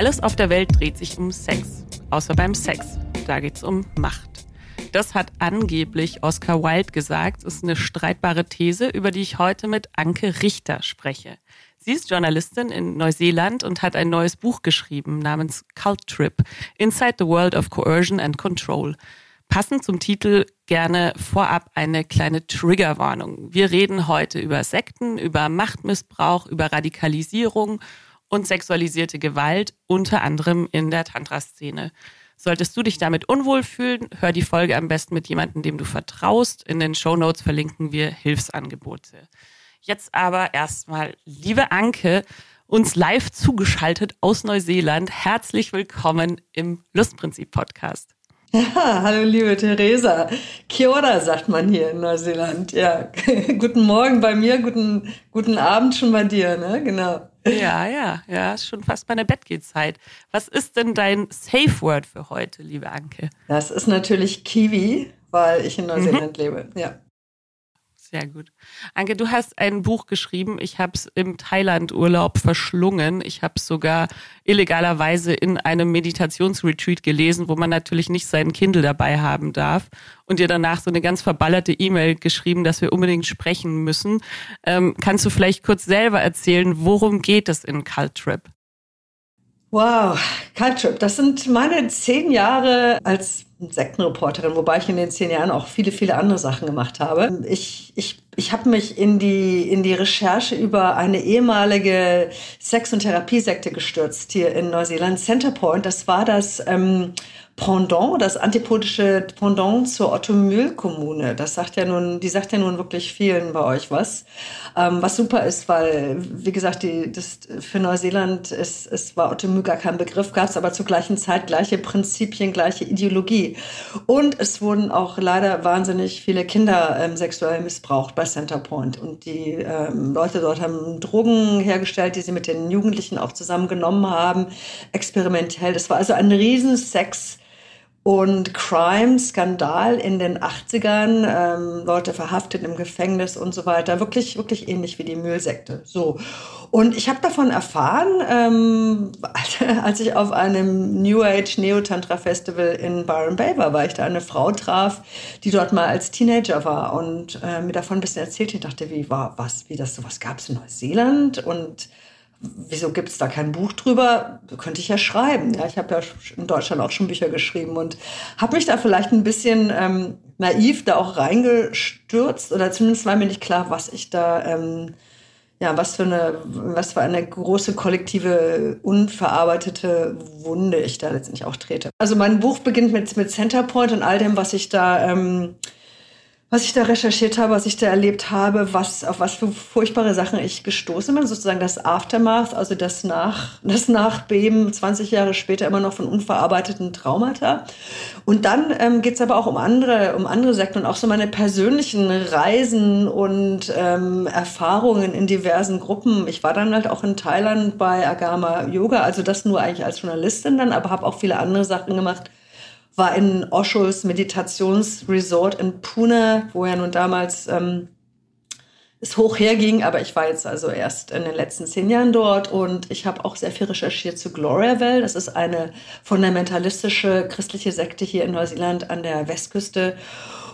Alles auf der Welt dreht sich um Sex, außer beim Sex. Da geht's um Macht. Das hat angeblich Oscar Wilde gesagt, ist eine streitbare These, über die ich heute mit Anke Richter spreche. Sie ist Journalistin in Neuseeland und hat ein neues Buch geschrieben namens Cult Trip, Inside the World of Coercion and Control. Passend zum Titel gerne vorab eine kleine Triggerwarnung. Wir reden heute über Sekten, über Machtmissbrauch, über Radikalisierung und sexualisierte Gewalt, unter anderem in der Tantra-Szene. Solltest du dich damit unwohl fühlen, hör die Folge am besten mit jemandem, dem du vertraust. In den Show Notes verlinken wir Hilfsangebote. Jetzt aber erstmal, liebe Anke, uns live zugeschaltet aus Neuseeland. Herzlich willkommen im Lustprinzip-Podcast. Ja, hallo liebe Theresa. Kia ora, sagt man hier in Neuseeland. Ja, guten Morgen bei mir, guten, guten Abend schon bei dir, ne? Genau. Ja, ja, ja, ist schon fast meine Bettgehzeit. Was ist denn dein Safe Word für heute, liebe Anke? Das ist natürlich Kiwi, weil ich in Neuseeland mhm. lebe. Ja. Sehr gut. Anke, du hast ein Buch geschrieben. Ich habe es im Thailand-Urlaub verschlungen. Ich habe es sogar illegalerweise in einem Meditationsretreat gelesen, wo man natürlich nicht seinen Kindle dabei haben darf. Und dir danach so eine ganz verballerte E-Mail geschrieben, dass wir unbedingt sprechen müssen. Ähm, kannst du vielleicht kurz selber erzählen, worum geht es in Cult Trip? Wow, Cultrip, das sind meine zehn Jahre als Sektenreporterin, wobei ich in den zehn Jahren auch viele, viele andere Sachen gemacht habe. Ich, ich, ich habe mich in die, in die Recherche über eine ehemalige Sex- und Therapiesekte gestürzt hier in Neuseeland. Centerpoint, das war das ähm, Pendant, das antipotische Pendant zur Otto-Mühl-Kommune. Ja die sagt ja nun wirklich vielen bei euch was. Ähm, was super ist, weil, wie gesagt, die, das für Neuseeland ist, es war Otto-Mühl gar kein Begriff, gab es aber zur gleichen Zeit gleiche Prinzipien, gleiche Ideologie. Und es wurden auch leider wahnsinnig viele Kinder ähm, sexuell missbraucht bei Centerpoint. Und die ähm, Leute dort haben Drogen hergestellt, die sie mit den Jugendlichen auch zusammengenommen haben, experimentell. Das war also ein riesen Sex- und Crime-Skandal in den 80ern, ähm, Leute verhaftet im Gefängnis und so weiter. Wirklich, wirklich ähnlich wie die Müllsekte. So. Und ich habe davon erfahren, ähm, als ich auf einem New Age Neo-Tantra Festival in Byron Bay war, weil ich da eine Frau traf, die dort mal als Teenager war und äh, mir davon ein bisschen erzählt. Ich dachte, wie war was, wie das sowas gab es in Neuseeland und wieso gibt es da kein Buch drüber? Könnte ich ja schreiben. Ja, ich habe ja in Deutschland auch schon Bücher geschrieben und habe mich da vielleicht ein bisschen ähm, naiv da auch reingestürzt oder zumindest war mir nicht klar, was ich da, ähm, ja, was für eine, was für eine große kollektive unverarbeitete Wunde ich da letztendlich auch trete. Also mein Buch beginnt mit mit Centerpoint und all dem, was ich da ähm, was ich da recherchiert habe, was ich da erlebt habe, was, auf was für furchtbare Sachen ich gestoßen bin, sozusagen das Aftermath, also das, Nach, das Nachbeben 20 Jahre später immer noch von unverarbeiteten Traumata. Und dann ähm, geht es aber auch um andere, um andere Sekten und auch so meine persönlichen Reisen und ähm, Erfahrungen in diversen Gruppen. Ich war dann halt auch in Thailand bei Agama Yoga, also das nur eigentlich als Journalistin dann, aber habe auch viele andere Sachen gemacht war in Oshos Meditationsresort in Pune, wo ja nun damals ähm, es hoch herging, aber ich war jetzt also erst in den letzten zehn Jahren dort und ich habe auch sehr viel recherchiert zu Gloriaville. Das ist eine fundamentalistische christliche Sekte hier in Neuseeland an der Westküste.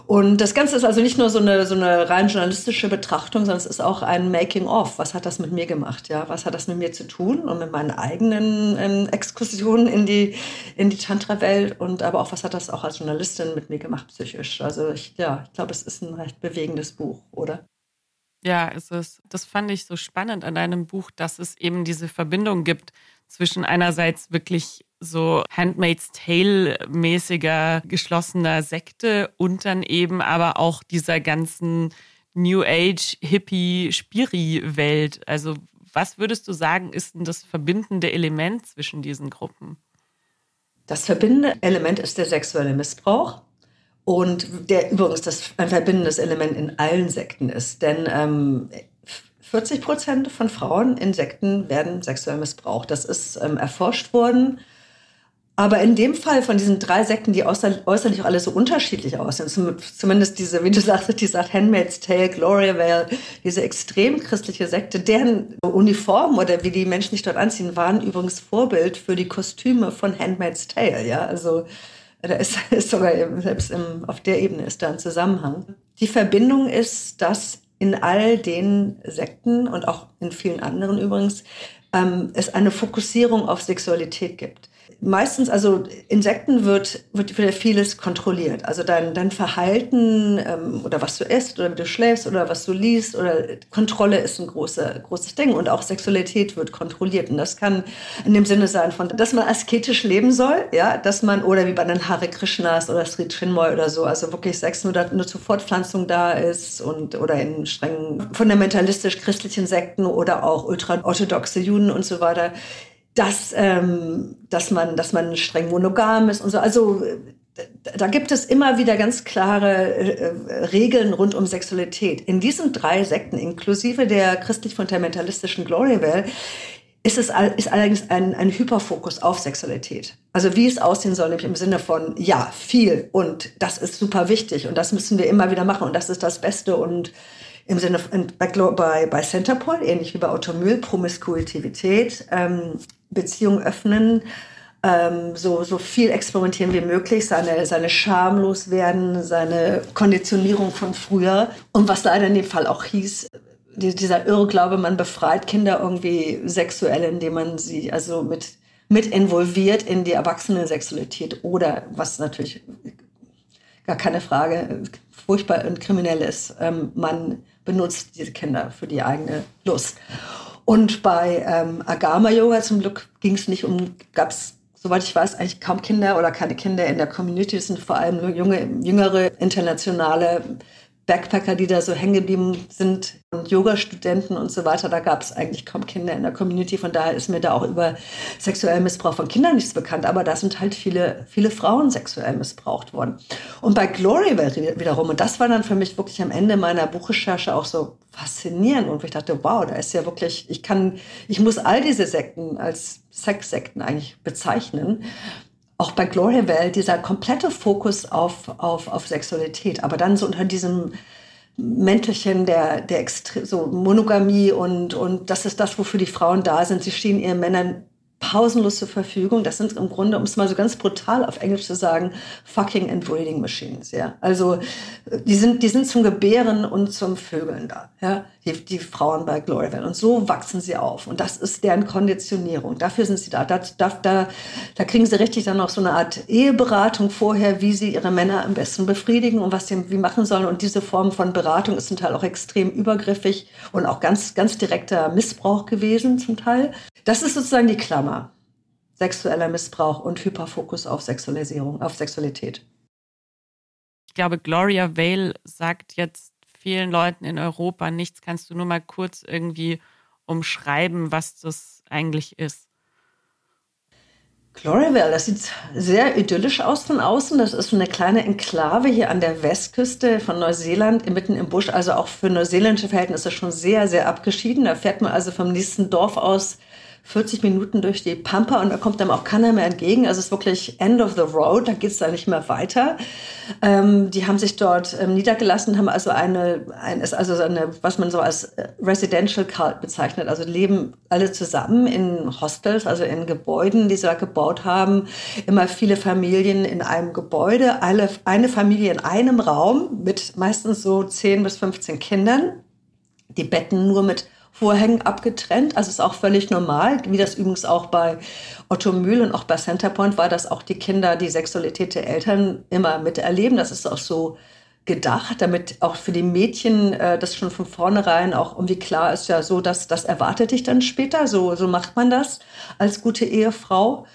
Und das Ganze ist also nicht nur so eine, so eine rein journalistische Betrachtung, sondern es ist auch ein Making-of. Was hat das mit mir gemacht? Ja, was hat das mit mir zu tun und mit meinen eigenen ähm, Exkursionen in die, in die Tantra-Welt und aber auch, was hat das auch als Journalistin mit mir gemacht, psychisch? Also ich, ja, ich glaube, es ist ein recht bewegendes Buch, oder? Ja, es ist, das fand ich so spannend an deinem Buch, dass es eben diese Verbindung gibt zwischen einerseits wirklich so Handmaid's Tale-mäßiger geschlossener Sekte und dann eben aber auch dieser ganzen New Age Hippie Spiri-Welt. Also was würdest du sagen, ist denn das verbindende Element zwischen diesen Gruppen? Das verbindende Element ist der sexuelle Missbrauch. Und der übrigens das ein verbindendes Element in allen Sekten ist. Denn ähm, 40 Prozent von Frauen in Sekten werden sexuell missbraucht. Das ist ähm, erforscht worden Aber in dem Fall von diesen drei Sekten, die äußerlich auch alle so unterschiedlich aussehen, zumindest diese, wie du sagst, die sagt Handmaid's Tale, Gloria Vale, diese extrem christliche Sekte, deren Uniform oder wie die Menschen sich dort anziehen, waren übrigens Vorbild für die Kostüme von Handmaid's Tale. Ja, also da ist, ist sogar selbst im, auf der Ebene ist da ein Zusammenhang. Die Verbindung ist, dass in all den Sekten und auch in vielen anderen übrigens ähm, es eine Fokussierung auf Sexualität gibt meistens, also Insekten wird, wird vieles kontrolliert. Also dein, dein Verhalten ähm, oder was du isst oder wie du schläfst oder was du liest oder Kontrolle ist ein großer, großes Ding. Und auch Sexualität wird kontrolliert. Und das kann in dem Sinne sein von, dass man asketisch leben soll, ja, dass man, oder wie bei den Hare Krishnas oder Sri Chinmoy oder so, also wirklich Sex nur, nur zur Fortpflanzung da ist und, oder in strengen fundamentalistisch christlichen Sekten oder auch ultraorthodoxe Juden und so weiter dass, ähm, dass, man, dass man streng monogam ist und so. Also da gibt es immer wieder ganz klare äh, Regeln rund um Sexualität. In diesen drei Sekten, inklusive der christlich-fundamentalistischen Gloryville, ist es ist allerdings ein, ein Hyperfokus auf Sexualität. Also wie es aussehen soll, nämlich im Sinne von, ja, viel und das ist super wichtig und das müssen wir immer wieder machen und das ist das Beste und im Sinne von, bei, bei Centerpol, ähnlich wie bei Automüll, Promiskuitivität, ähm, Beziehung öffnen, ähm, so, so viel experimentieren wie möglich, seine, seine Scham loswerden, seine Konditionierung von früher. Und was leider in dem Fall auch hieß, dieser Irrglaube, man befreit Kinder irgendwie sexuell, indem man sie also mit, mit involviert in die erwachsene Sexualität oder, was natürlich gar keine Frage furchtbar und kriminell ist, ähm, man benutzt diese Kinder für die eigene Lust. Und bei ähm, Agama Yoga zum Glück ging es nicht um, gab es, soweit ich weiß, eigentlich kaum Kinder oder keine Kinder in der Community. Es sind vor allem junge, jüngere internationale Backpacker, die da so hängen geblieben sind und Yoga-Studenten und so weiter. Da gab es eigentlich kaum Kinder in der Community. Von daher ist mir da auch über sexuellen Missbrauch von Kindern nichts bekannt. Aber da sind halt viele, viele Frauen sexuell missbraucht worden. Und bei Glory wiederum, und das war dann für mich wirklich am Ende meiner Buchrecherche auch so faszinierend. Und ich dachte, wow, da ist ja wirklich, ich kann, ich muss all diese Sekten als Sexsekten eigentlich bezeichnen auch bei Gloria Well dieser komplette Fokus auf, auf, auf Sexualität, aber dann so unter diesem Mäntelchen der, der Extre so Monogamie und, und das ist das, wofür die Frauen da sind. Sie stehen ihren Männern pausenlos zur Verfügung. Das sind im Grunde, um es mal so ganz brutal auf Englisch zu sagen, fucking and breeding machines, ja. Also, die sind, die sind zum Gebären und zum Vögeln da, ja. Die, die Frauen bei Gloryville. Und so wachsen sie auf. Und das ist deren Konditionierung. Dafür sind sie da. Da, da, da, da kriegen sie richtig dann noch so eine Art Eheberatung vorher, wie sie ihre Männer am besten befriedigen und was sie wie machen sollen. Und diese Form von Beratung ist zum Teil auch extrem übergriffig und auch ganz, ganz direkter Missbrauch gewesen zum Teil. Das ist sozusagen die Klammer. Sexueller Missbrauch und Hyperfokus auf Sexualisierung, auf Sexualität. Ich glaube, Gloria Vale sagt jetzt vielen Leuten in Europa nichts. Kannst du nur mal kurz irgendwie umschreiben, was das eigentlich ist? Gloryville, das sieht sehr idyllisch aus von außen. Das ist eine kleine Enklave hier an der Westküste von Neuseeland, mitten im Busch. Also auch für neuseeländische Verhältnisse schon sehr, sehr abgeschieden. Da fährt man also vom nächsten Dorf aus 40 Minuten durch die Pampa und da kommt einem auch keiner mehr entgegen. Also es ist wirklich End of the Road, da geht es da nicht mehr weiter. Ähm, die haben sich dort ähm, niedergelassen, haben also eine, ein, also eine, was man so als äh, Residential Cult bezeichnet. Also leben alle zusammen in Hostels, also in Gebäuden, die sie da gebaut haben. Immer viele Familien in einem Gebäude, alle, eine Familie in einem Raum mit meistens so 10 bis 15 Kindern. Die Betten nur mit Vorhängen abgetrennt. Also ist auch völlig normal, wie das übrigens auch bei Otto Mühl und auch bei Centerpoint war, dass auch die Kinder die Sexualität der Eltern immer miterleben. Das ist auch so gedacht, damit auch für die Mädchen äh, das schon von vornherein auch irgendwie klar ist, ja so, dass das erwartet dich dann später. So, so macht man das als gute Ehefrau.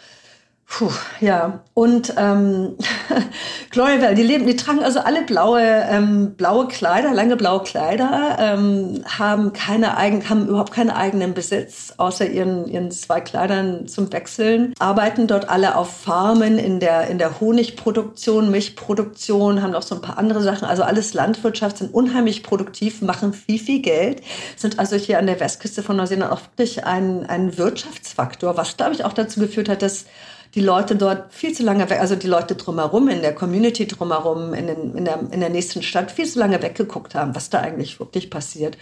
Puh, ja, und ähm, Gloria die leben, die tragen also alle blaue, ähm, blaue Kleider, lange blaue Kleider, ähm, haben keine eigen, haben überhaupt keinen eigenen Besitz, außer ihren, ihren zwei Kleidern zum Wechseln, arbeiten dort alle auf Farmen in der, in der Honigproduktion, Milchproduktion, haben auch so ein paar andere Sachen, also alles Landwirtschaft, sind unheimlich produktiv, machen viel, viel Geld, sind also hier an der Westküste von Neuseeland auch wirklich ein, ein Wirtschaftsfaktor, was glaube ich auch dazu geführt hat, dass die Leute dort viel zu lange weg, also die Leute drumherum, in der Community drumherum, in, den, in, der, in der nächsten Stadt, viel zu lange weggeguckt haben, was da eigentlich wirklich passiert.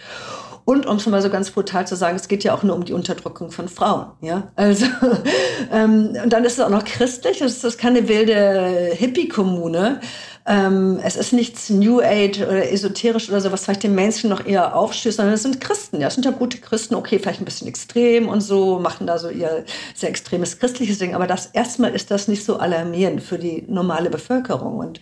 Und um es mal so ganz brutal zu sagen, es geht ja auch nur um die Unterdrückung von Frauen. Ja, also ähm, und dann ist es auch noch christlich. Es ist keine wilde Hippie-Kommune. Ähm, es ist nichts New Age oder esoterisch oder so, was vielleicht den Mainstream noch eher aufstößt, sondern es sind Christen. Ja, es sind ja gute Christen. Okay, vielleicht ein bisschen extrem und so machen da so ihr sehr extremes christliches Ding. Aber das erstmal ist das nicht so alarmierend für die normale Bevölkerung und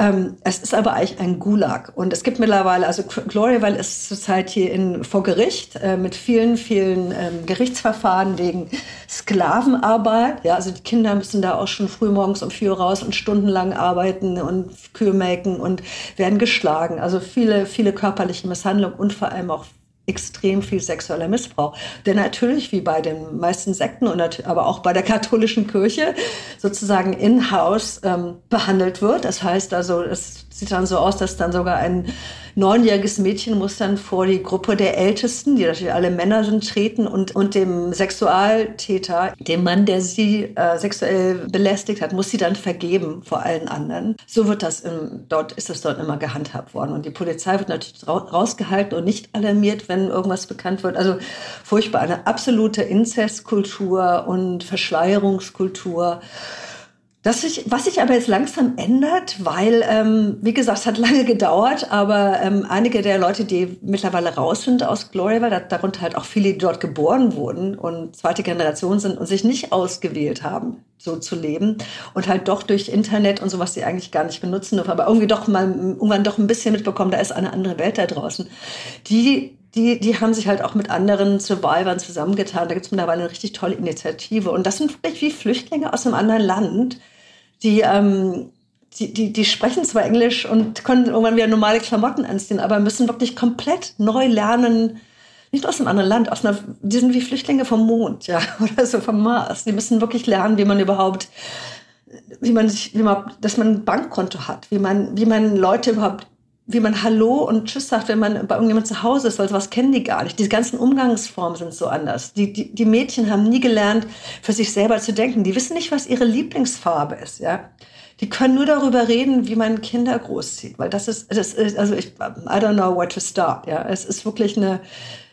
ähm, es ist aber eigentlich ein Gulag. Und es gibt mittlerweile, also Gloriaville ist zurzeit hier in, vor Gericht äh, mit vielen, vielen ähm, Gerichtsverfahren wegen Sklavenarbeit. Ja, also die Kinder müssen da auch schon früh morgens um vier raus und stundenlang arbeiten und Kühe melken und werden geschlagen. Also viele, viele körperliche Misshandlungen und vor allem auch extrem viel sexueller Missbrauch. Der natürlich wie bei den meisten Sekten und aber auch bei der katholischen Kirche sozusagen in-house ähm, behandelt wird. Das heißt also, es sieht dann so aus, dass dann sogar ein neunjähriges Mädchen muss dann vor die Gruppe der Ältesten, die natürlich alle Männer sind, treten und, und dem Sexualtäter, dem Mann, der sie äh, sexuell belästigt hat, muss sie dann vergeben vor allen anderen. So wird das im, dort, ist es dort immer gehandhabt worden. Und die Polizei wird natürlich rausgehalten und nicht alarmiert, wenn irgendwas bekannt wird. Also furchtbar, eine absolute Inzestkultur und Verschleierungskultur. Das sich, was sich aber jetzt langsam ändert, weil, ähm, wie gesagt, es hat lange gedauert, aber ähm, einige der Leute, die mittlerweile raus sind aus Gloryville, darunter halt auch viele, dort geboren wurden und zweite Generation sind und sich nicht ausgewählt haben, so zu leben und halt doch durch Internet und sowas, die eigentlich gar nicht benutzen dürfen, aber irgendwie doch mal irgendwann doch ein bisschen mitbekommen, da ist eine andere Welt da draußen. Die die, die haben sich halt auch mit anderen Survivors zusammengetan. Da gibt es mittlerweile eine richtig tolle Initiative. Und das sind wirklich wie Flüchtlinge aus einem anderen Land, die, ähm, die, die, die sprechen zwar Englisch und können irgendwann wieder normale Klamotten anziehen, aber müssen wirklich komplett neu lernen, nicht aus einem anderen Land, aus einer, die sind wie Flüchtlinge vom Mond, ja, oder so vom Mars. Die müssen wirklich lernen, wie man überhaupt, wie man sich, wie man, dass man ein Bankkonto hat, wie man, wie man Leute überhaupt wie man Hallo und Tschüss sagt, wenn man bei irgendjemand zu Hause ist, weil sowas kennen die gar nicht. Die ganzen Umgangsformen sind so anders. Die, die, die Mädchen haben nie gelernt, für sich selber zu denken. Die wissen nicht, was ihre Lieblingsfarbe ist, ja. Die können nur darüber reden, wie man Kinder großzieht, weil das ist, das ist also ich, I don't know where to start, ja. Es ist wirklich eine,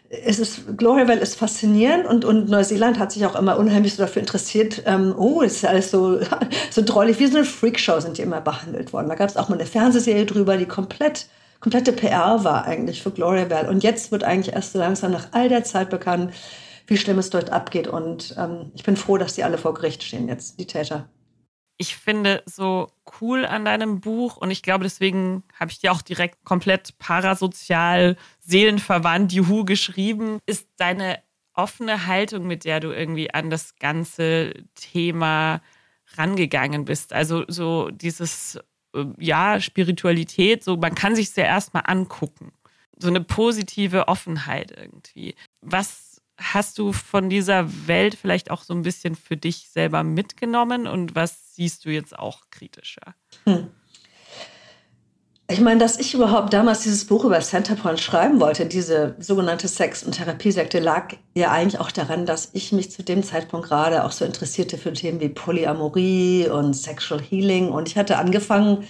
es ist, Gloriaville ist faszinierend und, und Neuseeland hat sich auch immer unheimlich so dafür interessiert, ähm, oh, es ist alles so, so drollig, wie so eine Freakshow sind die immer behandelt worden. Da gab es auch mal eine Fernsehserie drüber, die komplett, komplette PR war eigentlich für Gloriaville. Und jetzt wird eigentlich erst so langsam nach all der Zeit bekannt, wie schlimm es dort abgeht. Und ähm, ich bin froh, dass die alle vor Gericht stehen jetzt, die Täter ich finde so cool an deinem Buch und ich glaube, deswegen habe ich dir auch direkt komplett parasozial, seelenverwandt, Juhu geschrieben, ist deine offene Haltung, mit der du irgendwie an das ganze Thema rangegangen bist. Also so dieses, äh, ja, Spiritualität, so man kann sich ja erstmal angucken. So eine positive Offenheit irgendwie. Was hast du von dieser Welt vielleicht auch so ein bisschen für dich selber mitgenommen und was siehst du jetzt auch kritischer? Hm. Ich meine, dass ich überhaupt damals dieses Buch über Centerpoint schreiben wollte, diese sogenannte Sex- und Therapiesekte, lag ja eigentlich auch daran, dass ich mich zu dem Zeitpunkt gerade auch so interessierte für Themen wie Polyamorie und Sexual Healing. Und ich hatte angefangen,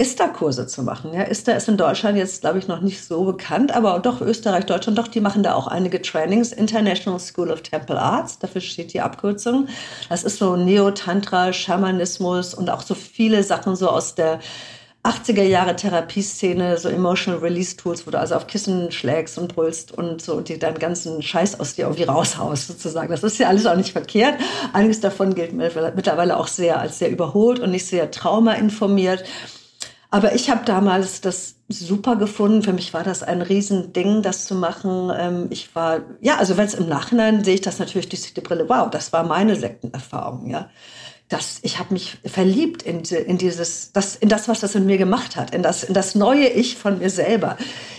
ISTA-Kurse zu machen. Ja, ISTA ist in Deutschland jetzt, glaube ich, noch nicht so bekannt, aber doch Österreich, Deutschland, doch, die machen da auch einige Trainings. International School of Temple Arts, dafür steht die Abkürzung. Das ist so Neo-Tantra, Schamanismus und auch so viele Sachen so aus der 80er Jahre Therapieszene, so Emotional Release Tools, wo du also auf Kissen schlägst und brüllst und so und dir deinen ganzen Scheiß aus dir irgendwie raushaust sozusagen. Das ist ja alles auch nicht verkehrt. Einiges davon gilt mittlerweile auch sehr als sehr überholt und nicht sehr traumainformiert. Aber ich habe damals das super gefunden. Für mich war das ein Riesending, das zu machen. Ähm, ich war, ja, also wenn es im Nachhinein sehe ich das natürlich durch die Brille, wow, das war meine Sektenerfahrung, ja. Das, ich habe mich verliebt in, in dieses, das, in das, was das in mir gemacht hat, in das, in das neue Ich von mir selber,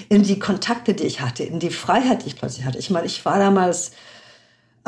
in die Kontakte, die ich hatte, in die Freiheit, die ich plötzlich hatte. Ich meine, ich war damals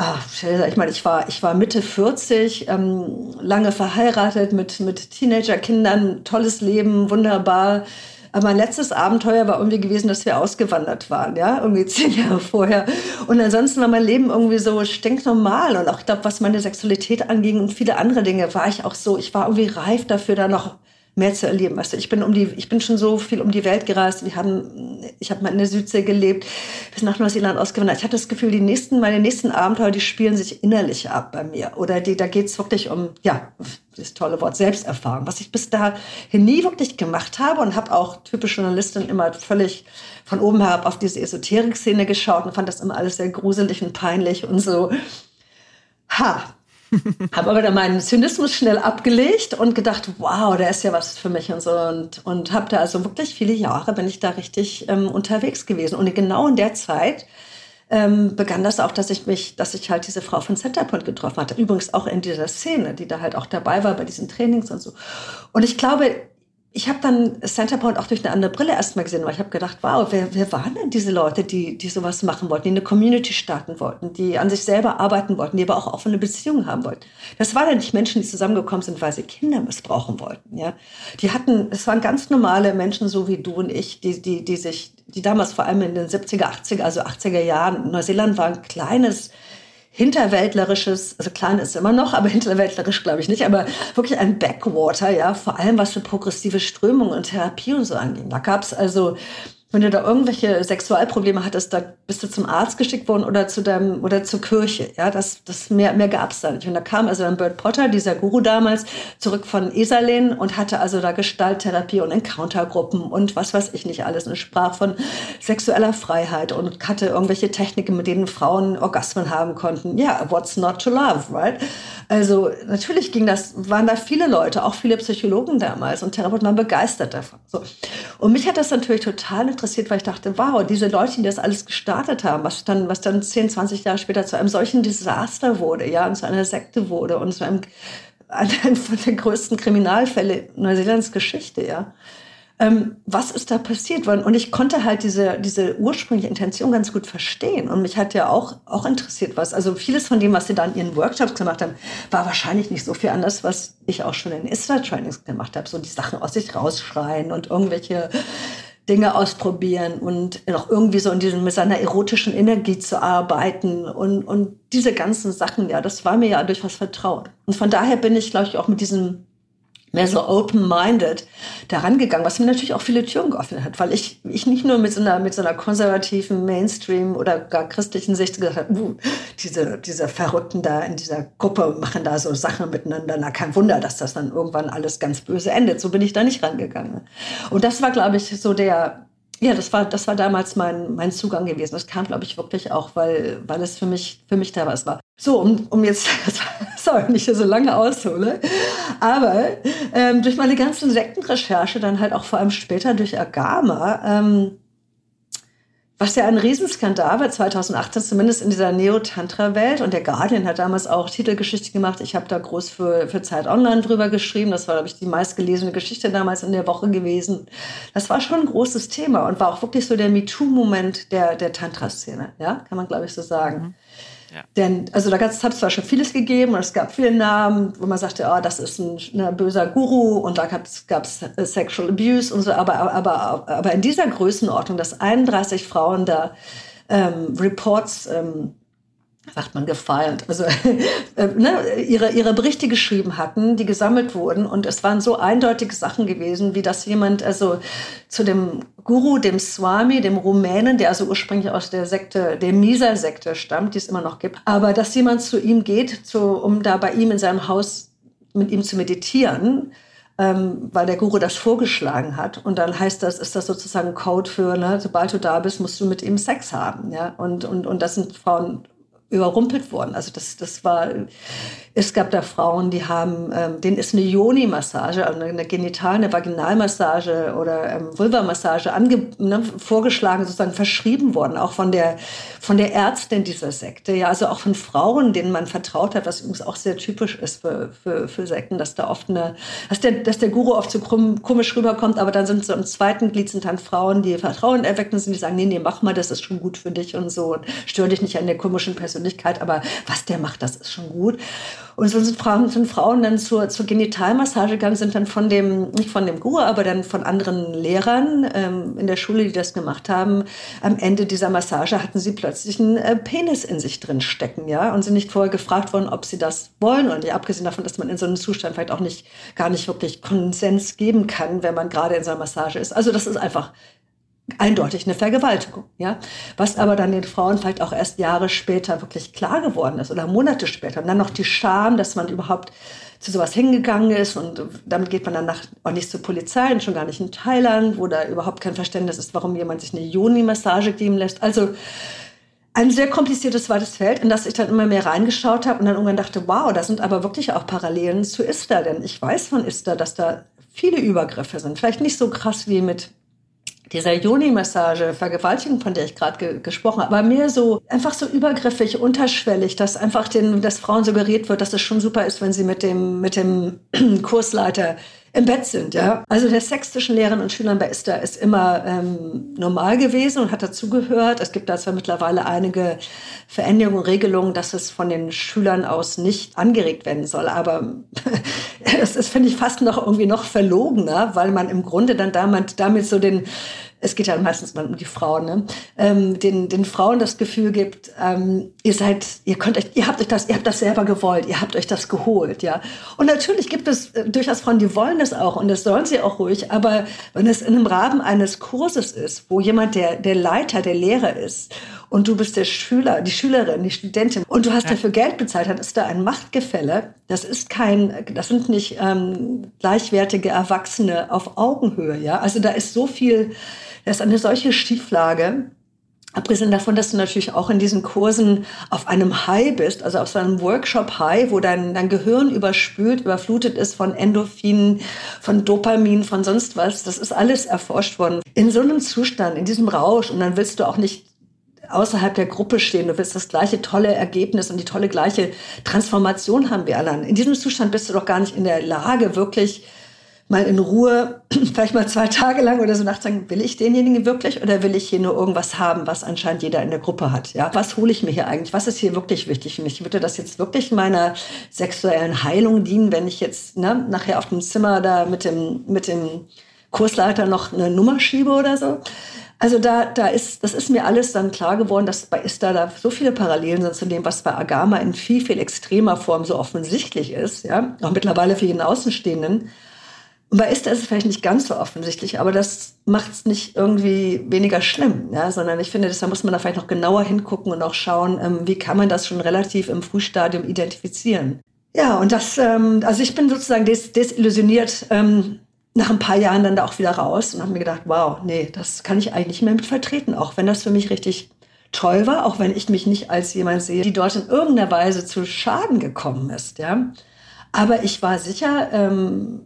Ach, ich meine, ich war, ich war Mitte 40, ähm, lange verheiratet mit, mit Teenagerkindern, tolles Leben, wunderbar. Aber mein letztes Abenteuer war irgendwie gewesen, dass wir ausgewandert waren, ja, irgendwie zehn Jahre vorher. Und ansonsten war mein Leben irgendwie so stinknormal. Und auch, ich glaube, was meine Sexualität anging und viele andere Dinge, war ich auch so, ich war irgendwie reif dafür, da noch mehr zu erleben. Weißt du, ich bin um die, ich bin schon so viel um die Welt gereist. Wir haben, ich habe mal in der Südsee gelebt, bis nach Neuseeland ausgewandert. Ich hatte das Gefühl, die nächsten, meine nächsten Abenteuer, die spielen sich innerlich ab bei mir. Oder die, da geht's wirklich um, ja, das tolle Wort Selbsterfahrung, was ich bis dahin nie wirklich gemacht habe und habe auch typisch Journalistin immer völlig von oben herab auf diese Esoterik-Szene geschaut und fand das immer alles sehr gruselig und peinlich und so. Ha, habe aber dann meinen Zynismus schnell abgelegt und gedacht, wow, der ist ja was für mich und so. Und, und habe da also wirklich viele Jahre, bin ich da richtig ähm, unterwegs gewesen. Und genau in der Zeit ähm, begann das auch, dass ich mich, dass ich halt diese Frau von Centerpoint getroffen hatte. Übrigens auch in dieser Szene, die da halt auch dabei war bei diesen Trainings und so. Und ich glaube, ich habe dann Centerpoint auch durch eine andere Brille erstmal gesehen, weil ich habe gedacht, wow, wer, wer waren denn diese Leute, die, die sowas machen wollten, die eine Community starten wollten, die an sich selber arbeiten wollten, die aber auch offene Beziehungen haben wollten. Das waren ja nicht Menschen, die zusammengekommen sind, weil sie Kinder missbrauchen wollten. Ja, Die hatten, es waren ganz normale Menschen, so wie du und ich, die, die, die sich, die damals vor allem in den 70er, 80er, also 80er Jahren, Neuseeland war ein kleines, hinterwäldlerisches, also klein ist immer noch, aber hinterwäldlerisch glaube ich nicht, aber wirklich ein Backwater, ja, vor allem was für progressive Strömungen und Therapie und so anging. Da gab es also wenn du da irgendwelche Sexualprobleme hattest, da bist du zum Arzt geschickt worden oder zu deinem oder zur Kirche. Ja, das, das mehr, mehr gab's da nicht. Und da kam also dann Bert Potter, dieser Guru damals, zurück von Esalin und hatte also da Gestalttherapie und Encountergruppen und was weiß ich nicht alles und sprach von sexueller Freiheit und hatte irgendwelche Techniken, mit denen Frauen Orgasmen haben konnten. Ja, what's not to love, right? Also natürlich ging das, waren da viele Leute, auch viele Psychologen damals und Therapeuten waren begeistert davon. So. Und mich hat das natürlich total interessiert, weil ich dachte, wow, diese Leute, die das alles gestartet haben, was dann, was dann 10, 20 Jahre später zu einem solchen Desaster wurde, ja, und zu einer Sekte wurde und zu einem, einem von den größten Kriminalfälle Neuseelands Geschichte, ja. Ähm, was ist da passiert? Und ich konnte halt diese, diese ursprüngliche Intention ganz gut verstehen. Und mich hat ja auch, auch interessiert, was, also vieles von dem, was sie da in ihren Workshops gemacht haben, war wahrscheinlich nicht so viel anders, was ich auch schon in Isra-Trainings gemacht habe. So die Sachen aus sich rausschreien und irgendwelche Dinge ausprobieren und noch irgendwie so in diesem, mit seiner erotischen Energie zu arbeiten und, und diese ganzen Sachen, ja, das war mir ja durchaus vertraut. Und von daher bin ich, glaube ich, auch mit diesem mehr so open-minded daran gegangen, was mir natürlich auch viele Türen geöffnet hat, weil ich, ich nicht nur mit so einer, mit so einer konservativen Mainstream oder gar christlichen Sicht gesagt habe, uh, diese, diese Verrückten da in dieser Gruppe machen da so Sachen miteinander, na kein Wunder, dass das dann irgendwann alles ganz böse endet. So bin ich da nicht rangegangen. Und das war, glaube ich, so der, ja, das war, das war damals mein, mein Zugang gewesen. Das kam, glaube ich, wirklich auch, weil, weil es für mich, für mich da was war. So, um, um jetzt, sorry, nicht so lange aushole, aber ähm, durch meine ganzen Sektenrecherche, dann halt auch vor allem später durch Agama, ähm, was ja ein Riesenskandal war 2018, zumindest in dieser Neo-Tantra-Welt. Und der Guardian hat damals auch Titelgeschichte gemacht. Ich habe da groß für, für Zeit Online drüber geschrieben. Das war, glaube ich, die meistgelesene Geschichte damals in der Woche gewesen. Das war schon ein großes Thema und war auch wirklich so der MeToo-Moment der, der Tantra-Szene. Ja, kann man, glaube ich, so sagen. Mhm. Ja. Denn, also da hat es zwar schon vieles gegeben und es gab viele Namen, wo man sagte, oh, das ist ein, ein ne, böser Guru und da gab es äh, Sexual Abuse und so, aber, aber, aber in dieser Größenordnung, dass 31 Frauen da ähm, Reports ähm, sagt man gefeiert, also äh, ne, ihre, ihre Berichte geschrieben hatten, die gesammelt wurden. Und es waren so eindeutige Sachen gewesen, wie dass jemand also zu dem Guru, dem Swami, dem Rumänen, der also ursprünglich aus der Sekte, der Misa-Sekte stammt, die es immer noch gibt, aber dass jemand zu ihm geht, zu, um da bei ihm in seinem Haus mit ihm zu meditieren, ähm, weil der Guru das vorgeschlagen hat. Und dann heißt das, ist das sozusagen Code für, ne, sobald du da bist, musst du mit ihm Sex haben. Ja? Und, und, und das sind Frauen überrumpelt worden. Also das, das war, es gab da Frauen, die haben, ähm, denen ist eine Yoni-Massage, also eine Genital-, eine Vaginalmassage oder ähm, Vulva-Massage ne, vorgeschlagen, sozusagen verschrieben worden, auch von der, von der Ärztin dieser Sekte, ja, also auch von Frauen, denen man vertraut hat, was übrigens auch sehr typisch ist für, für, für Sekten, dass da oft eine, dass der, dass der Guru oft so komisch rüberkommt, aber dann sind so im zweiten Glied sind dann Frauen, die Vertrauen erwecken sind, die sagen, nee, nee, mach mal, das ist schon gut für dich und so, und stör dich nicht an der komischen Person Persönlichkeit, aber was der macht, das ist schon gut. Und so sind Frauen, sind Frauen dann zur, zur Genitalmassage gegangen, sind dann von dem, nicht von dem Guru, aber dann von anderen Lehrern ähm, in der Schule, die das gemacht haben. Am Ende dieser Massage hatten sie plötzlich einen äh, Penis in sich drin stecken, ja, und sind nicht vorher gefragt worden, ob sie das wollen oder nicht. Abgesehen davon, dass man in so einem Zustand vielleicht auch nicht, gar nicht wirklich Konsens geben kann, wenn man gerade in so einer Massage ist. Also das ist einfach eindeutig eine Vergewaltigung, ja. Was aber dann den Frauen vielleicht auch erst Jahre später wirklich klar geworden ist oder Monate später. Und dann noch die Scham, dass man überhaupt zu sowas hingegangen ist und damit geht man dann nach, auch nicht zur Polizei und schon gar nicht in Thailand, wo da überhaupt kein Verständnis ist, warum jemand sich eine Joni-Massage geben lässt. Also ein sehr kompliziertes zweites Feld, in das ich dann immer mehr reingeschaut habe und dann irgendwann dachte, wow, da sind aber wirklich auch Parallelen zu Ista, denn ich weiß von Ista, dass da viele Übergriffe sind. Vielleicht nicht so krass wie mit dieser Joni-Massage, Vergewaltigung, von der ich gerade ge gesprochen habe, aber mehr so einfach so übergriffig, unterschwellig, dass einfach den, dass Frauen suggeriert wird, dass es schon super ist, wenn sie mit dem, mit dem Kursleiter im Bett sind, ja. Also der Sex zwischen Lehrern und Schülern bei ISTA ist immer ähm, normal gewesen und hat dazugehört. Es gibt da zwar mittlerweile einige Veränderungen Regelungen, dass es von den Schülern aus nicht angeregt werden soll, aber es ist, finde ich, fast noch irgendwie noch verlogener, weil man im Grunde dann damit, damit so den es geht ja meistens mal um die Frauen, ne? ähm, den, den Frauen das Gefühl gibt, ähm, ihr seid, ihr könnt euch, ihr habt euch das, ihr habt das selber gewollt, ihr habt euch das geholt, ja. Und natürlich gibt es äh, durchaus Frauen, die wollen das auch und das sollen sie auch ruhig, aber wenn es in einem Rahmen eines Kurses ist, wo jemand der, der Leiter, der Lehrer ist und du bist der Schüler, die Schülerin, die Studentin und du hast ja. dafür Geld bezahlt, dann ist da ein Machtgefälle. Das ist kein, das sind nicht ähm, gleichwertige Erwachsene auf Augenhöhe, ja. Also da ist so viel das ist eine solche Schieflage. Abgesehen davon, dass du natürlich auch in diesen Kursen auf einem High bist, also auf so einem Workshop-High, wo dein, dein Gehirn überspült, überflutet ist von Endorphinen, von Dopamin, von sonst was. Das ist alles erforscht worden. In so einem Zustand, in diesem Rausch, und dann willst du auch nicht außerhalb der Gruppe stehen. Du willst das gleiche tolle Ergebnis und die tolle gleiche Transformation haben wir alle. In diesem Zustand bist du doch gar nicht in der Lage, wirklich mal in Ruhe, vielleicht mal zwei Tage lang oder so nachzudenken, will ich denjenigen wirklich oder will ich hier nur irgendwas haben, was anscheinend jeder in der Gruppe hat? Ja, was hole ich mir hier eigentlich? Was ist hier wirklich wichtig für mich? Würde das jetzt wirklich meiner sexuellen Heilung dienen, wenn ich jetzt ne, nachher auf dem Zimmer da mit dem, mit dem Kursleiter noch eine Nummer schiebe oder so? Also da, da ist, das ist mir alles dann klar geworden, dass bei Ista da so viele Parallelen sind zu dem, was bei Agama in viel, viel extremer Form so offensichtlich ist, ja, auch mittlerweile für jeden Außenstehenden. Bei Esther ist es vielleicht nicht ganz so offensichtlich, aber das macht es nicht irgendwie weniger schlimm, ja, sondern ich finde, deshalb muss man da vielleicht noch genauer hingucken und auch schauen, ähm, wie kann man das schon relativ im Frühstadium identifizieren. Ja, und das, ähm, also ich bin sozusagen des, desillusioniert ähm, nach ein paar Jahren dann da auch wieder raus und habe mir gedacht, wow, nee, das kann ich eigentlich nicht mehr mit vertreten, auch wenn das für mich richtig toll war, auch wenn ich mich nicht als jemand sehe, die dort in irgendeiner Weise zu Schaden gekommen ist, ja. Aber ich war sicher, ähm,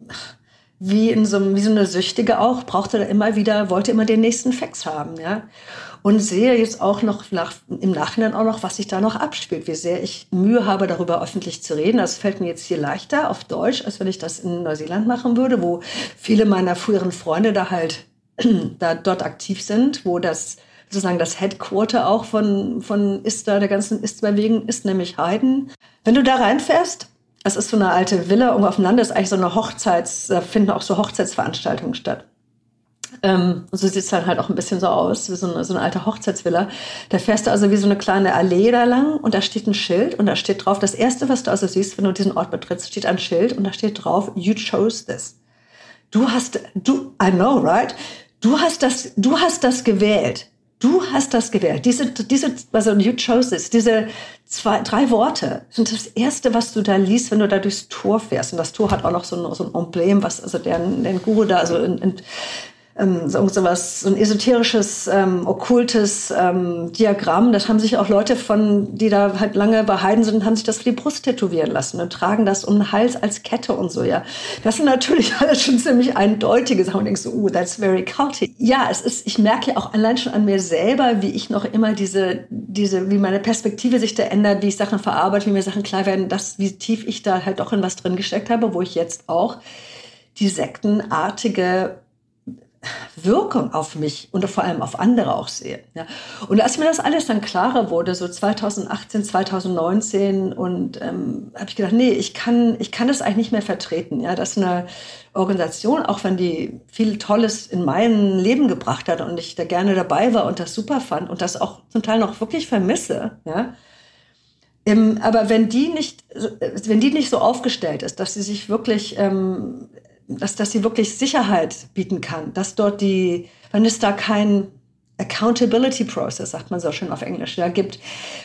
wie in so, wie so eine Süchtige auch, brauchte da immer wieder, wollte immer den nächsten Fax haben, ja. Und sehe jetzt auch noch nach, im Nachhinein auch noch, was sich da noch abspielt, wie sehr ich Mühe habe, darüber öffentlich zu reden. Das fällt mir jetzt hier leichter auf Deutsch, als wenn ich das in Neuseeland machen würde, wo viele meiner früheren Freunde da halt da dort aktiv sind, wo das sozusagen das Headquarter auch von, von ISTA, der ganzen ISTA-Bewegung ist, nämlich Heiden. Wenn du da reinfährst, das ist so eine alte Villa irgendwo auf dem Land, ist eigentlich so eine Hochzeits, da finden auch so Hochzeitsveranstaltungen statt. Ähm, so sieht es dann halt auch ein bisschen so aus, wie so eine, so eine alte Hochzeitsvilla. Da fährst du also wie so eine kleine Allee da lang und da steht ein Schild und da steht drauf, das erste, was du also siehst, wenn du diesen Ort betrittst, steht ein Schild und da steht drauf, you chose this. Du hast, du, I know, right? Du hast das, du hast das gewählt. Du hast das gewählt. Diese, diese, also you chose this, diese zwei, drei Worte sind das erste, was du da liest, wenn du da durchs Tor fährst. Und das Tor hat auch noch so ein, so ein Emblem, was also der, der Guru da also in, in, ähm, so, was, so ein esoterisches, ähm, okkultes ähm, Diagramm. Das haben sich auch Leute von, die da halt lange bei Heiden sind, haben sich das für die Brust tätowieren lassen und tragen das um den Hals als Kette und so, ja. Das sind natürlich alles schon ziemlich eindeutige Sachen. Und denkst so, uh, that's very culty. Ja, es ist, ich merke ja auch allein schon an mir selber, wie ich noch immer diese, diese, wie meine Perspektive sich da ändert, wie ich Sachen verarbeite, wie mir Sachen klar werden, dass, wie tief ich da halt doch in was drin gesteckt habe, wo ich jetzt auch die sektenartige Wirkung auf mich und vor allem auf andere auch sehe. Ja. Und als mir das alles dann klarer wurde, so 2018, 2019, und ähm, habe ich gedacht, nee, ich kann, ich kann das eigentlich nicht mehr vertreten. Ja, dass eine Organisation, auch wenn die viel Tolles in mein Leben gebracht hat und ich da gerne dabei war und das super fand und das auch zum Teil noch wirklich vermisse, ja, ähm, aber wenn die nicht, wenn die nicht so aufgestellt ist, dass sie sich wirklich ähm, dass, dass sie wirklich Sicherheit bieten kann, dass dort die, wenn es da kein Accountability Process, sagt man so schön auf Englisch, ja, gibt,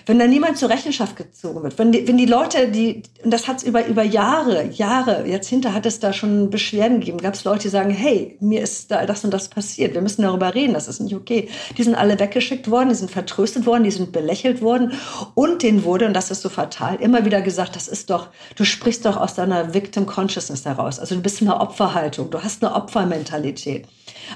wenn da niemand zur Rechenschaft gezogen wird, wenn die, wenn die Leute, die, und das hat es über, über Jahre, Jahre, jetzt hinter hat es da schon Beschwerden gegeben, gab es Leute, die sagen, hey, mir ist da das und das passiert, wir müssen darüber reden, das ist nicht okay. Die sind alle weggeschickt worden, die sind vertröstet worden, die sind belächelt worden. Und denen wurde, und das ist so fatal, immer wieder gesagt, das ist doch, du sprichst doch aus deiner Victim Consciousness heraus, also du bist in einer Opferhaltung, du hast eine Opfermentalität.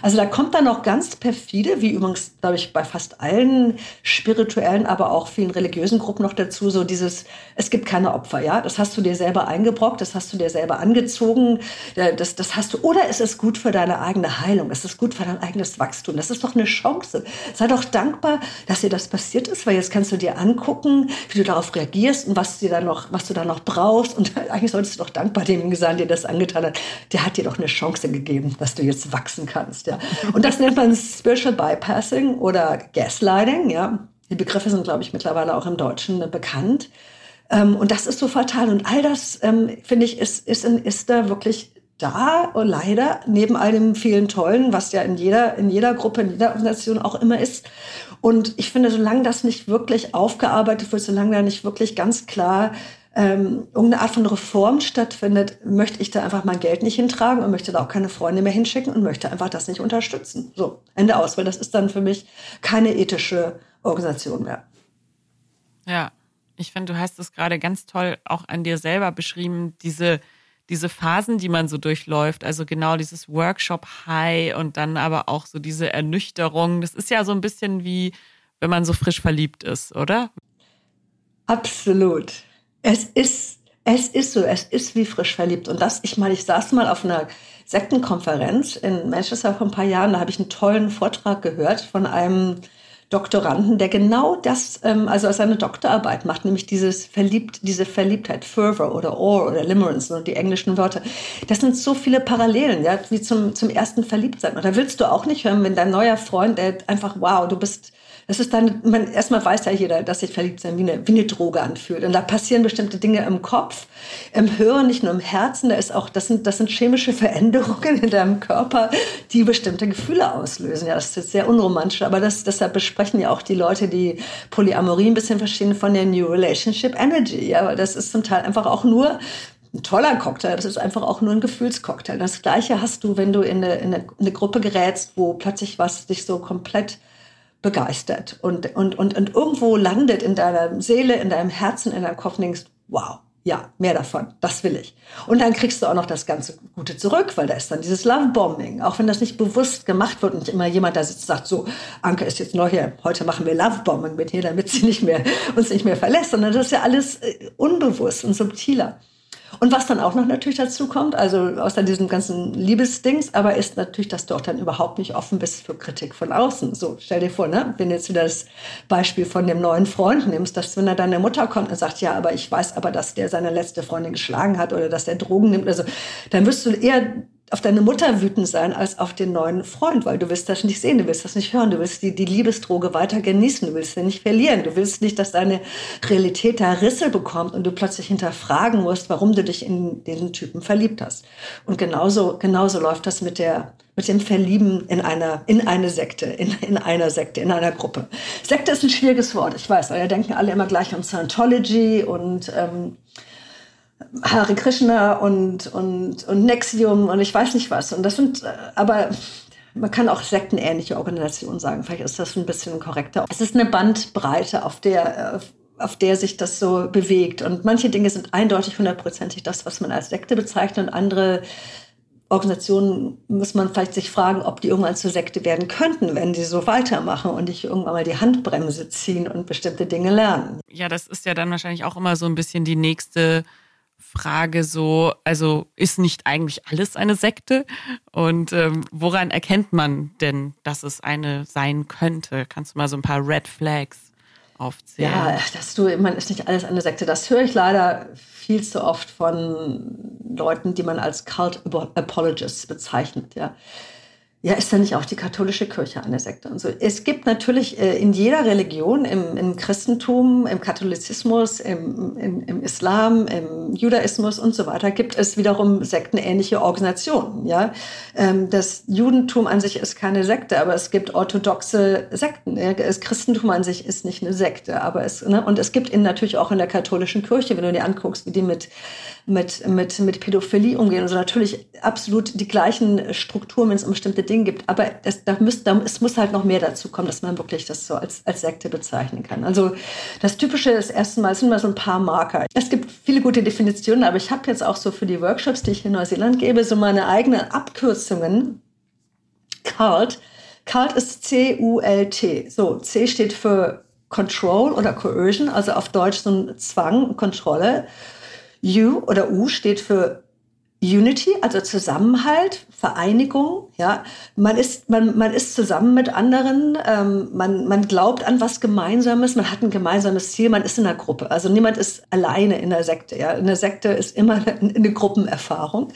Also da kommt dann auch ganz perfide, wie übrigens, glaube ich, bei fast allen spirituellen, aber auch vielen religiösen Gruppen noch dazu, so dieses, es gibt keine Opfer, ja. Das hast du dir selber eingebrockt, das hast du dir selber angezogen, äh, das, das hast du, oder es ist gut für deine eigene Heilung, es ist gut für dein eigenes Wachstum. Das ist doch eine Chance. Sei doch dankbar, dass dir das passiert ist, weil jetzt kannst du dir angucken, wie du darauf reagierst und was, dir da noch, was du da noch brauchst. Und eigentlich solltest du doch dankbar dem sein, der das angetan hat. Der hat dir doch eine Chance gegeben, dass du jetzt wachsen kannst kannst. Ja. Und das nennt man Spiritual Bypassing oder Gaslighting. Ja. Die Begriffe sind, glaube ich, mittlerweile auch im Deutschen bekannt. Ähm, und das ist so fatal. Und all das, ähm, finde ich, ist, ist, in, ist da wirklich da, und leider, neben all dem vielen Tollen, was ja in jeder, in jeder Gruppe, in jeder Organisation auch immer ist. Und ich finde, solange das nicht wirklich aufgearbeitet wird, solange da nicht wirklich ganz klar ähm, irgendeine Art von Reform stattfindet, möchte ich da einfach mein Geld nicht hintragen und möchte da auch keine Freunde mehr hinschicken und möchte einfach das nicht unterstützen. So, Ende aus, weil das ist dann für mich keine ethische Organisation mehr. Ja, ich finde, du hast es gerade ganz toll auch an dir selber beschrieben, diese, diese Phasen, die man so durchläuft. Also genau dieses Workshop-High und dann aber auch so diese Ernüchterung. Das ist ja so ein bisschen wie, wenn man so frisch verliebt ist, oder? Absolut. Es ist, es ist so, es ist wie frisch verliebt. Und das, ich meine, ich saß mal auf einer Sektenkonferenz in Manchester vor ein paar Jahren, da habe ich einen tollen Vortrag gehört von einem Doktoranden, der genau das, ähm, also seine Doktorarbeit macht, nämlich dieses Verliebt, diese Verliebtheit, Fervor oder Awe oder Limerence, und die englischen Wörter. Das sind so viele Parallelen, ja, wie zum, zum ersten Verliebtsein. Und da willst du auch nicht hören, wenn dein neuer Freund, der einfach, wow, du bist das ist dann, man, erstmal weiß ja jeder, dass sich verliebt sein wie eine, wie eine Droge anfühlt. Und da passieren bestimmte Dinge im Kopf, im Hirn, nicht nur im Herzen. Da ist auch, das sind, das sind chemische Veränderungen in deinem Körper, die bestimmte Gefühle auslösen. Ja, das ist sehr unromantisch, aber das, deshalb besprechen ja auch die Leute, die Polyamorie ein bisschen verstehen, von der New Relationship Energy. Ja, weil das ist zum Teil einfach auch nur ein toller Cocktail, das ist einfach auch nur ein Gefühlscocktail. Das Gleiche hast du, wenn du in eine, in eine Gruppe gerätst, wo plötzlich was dich so komplett begeistert und, und, und, und irgendwo landet in deiner Seele, in deinem Herzen, in deinem Kopf denkst, wow, ja, mehr davon, das will ich. Und dann kriegst du auch noch das ganze Gute zurück, weil da ist dann dieses Lovebombing. Auch wenn das nicht bewusst gemacht wird und nicht immer jemand da sitzt und sagt, so, Anke ist jetzt neu hier, heute machen wir Lovebombing mit ihr, damit sie nicht mehr, uns nicht mehr verlässt, sondern das ist ja alles äh, unbewusst und subtiler. Und was dann auch noch natürlich dazu kommt, also außer diesem ganzen Liebesdings, aber ist natürlich, dass du auch dann überhaupt nicht offen bist für Kritik von außen. So, stell dir vor, ne, wenn du jetzt wieder das Beispiel von dem neuen Freund nimmst, dass wenn er deine Mutter kommt und sagt, ja, aber ich weiß aber, dass der seine letzte Freundin geschlagen hat oder dass der Drogen nimmt, also dann wirst du eher auf deine Mutter wütend sein als auf den neuen Freund, weil du willst das nicht sehen, du willst das nicht hören, du willst die, die Liebesdroge weiter genießen, du willst sie nicht verlieren, du willst nicht, dass deine Realität da Risse bekommt und du plötzlich hinterfragen musst, warum du dich in diesen Typen verliebt hast. Und genauso, genauso läuft das mit der, mit dem Verlieben in einer, in eine Sekte, in, in einer Sekte, in einer Gruppe. Sekte ist ein schwieriges Wort, ich weiß, weil da denken alle immer gleich an Scientology und, ähm, Hare Krishna und, und, und Nexium und ich weiß nicht was. Und das sind, äh, aber man kann auch sektenähnliche Organisationen sagen. Vielleicht ist das ein bisschen korrekter. Es ist eine Bandbreite, auf der, äh, auf der sich das so bewegt. Und manche Dinge sind eindeutig hundertprozentig das, was man als Sekte bezeichnet. Und andere Organisationen muss man vielleicht sich fragen, ob die irgendwann zur Sekte werden könnten, wenn sie so weitermachen und nicht irgendwann mal die Handbremse ziehen und bestimmte Dinge lernen. Ja, das ist ja dann wahrscheinlich auch immer so ein bisschen die nächste Frage so, also ist nicht eigentlich alles eine Sekte? Und ähm, woran erkennt man denn, dass es eine sein könnte? Kannst du mal so ein paar Red Flags aufzählen? Ja, dass du, man ist nicht alles eine Sekte. Das höre ich leider viel zu oft von Leuten, die man als Cult Apologists bezeichnet. Ja, ja, ist da nicht auch die katholische Kirche eine Sekte und so? Es gibt natürlich äh, in jeder Religion, im, im Christentum, im Katholizismus, im, im, im, Islam, im Judaismus und so weiter, gibt es wiederum sektenähnliche Organisationen. Ja, ähm, das Judentum an sich ist keine Sekte, aber es gibt orthodoxe Sekten. Das Christentum an sich ist nicht eine Sekte, aber es ne? und es gibt in, natürlich auch in der katholischen Kirche, wenn du dir anguckst, wie die mit mit, mit, mit Pädophilie umgehen. Also natürlich absolut die gleichen Strukturen, wenn es um bestimmte Dinge gibt. Aber es, da müsst, da, es muss halt noch mehr dazu kommen, dass man wirklich das so als, als Sekte bezeichnen kann. Also das Typische ist erstmal, sind mal so ein paar Marker. Es gibt viele gute Definitionen, aber ich habe jetzt auch so für die Workshops, die ich in Neuseeland gebe, so meine eigenen Abkürzungen. Cult. Cult ist C-U-L-T. So, C steht für Control oder Coercion, also auf Deutsch so ein Zwang, Kontrolle. U oder U steht für Unity, also Zusammenhalt, Vereinigung. Ja, man ist man man ist zusammen mit anderen. Ähm, man man glaubt an was Gemeinsames. Man hat ein gemeinsames Ziel. Man ist in einer Gruppe. Also niemand ist alleine in der Sekte. Ja, in der Sekte ist immer eine, eine Gruppenerfahrung.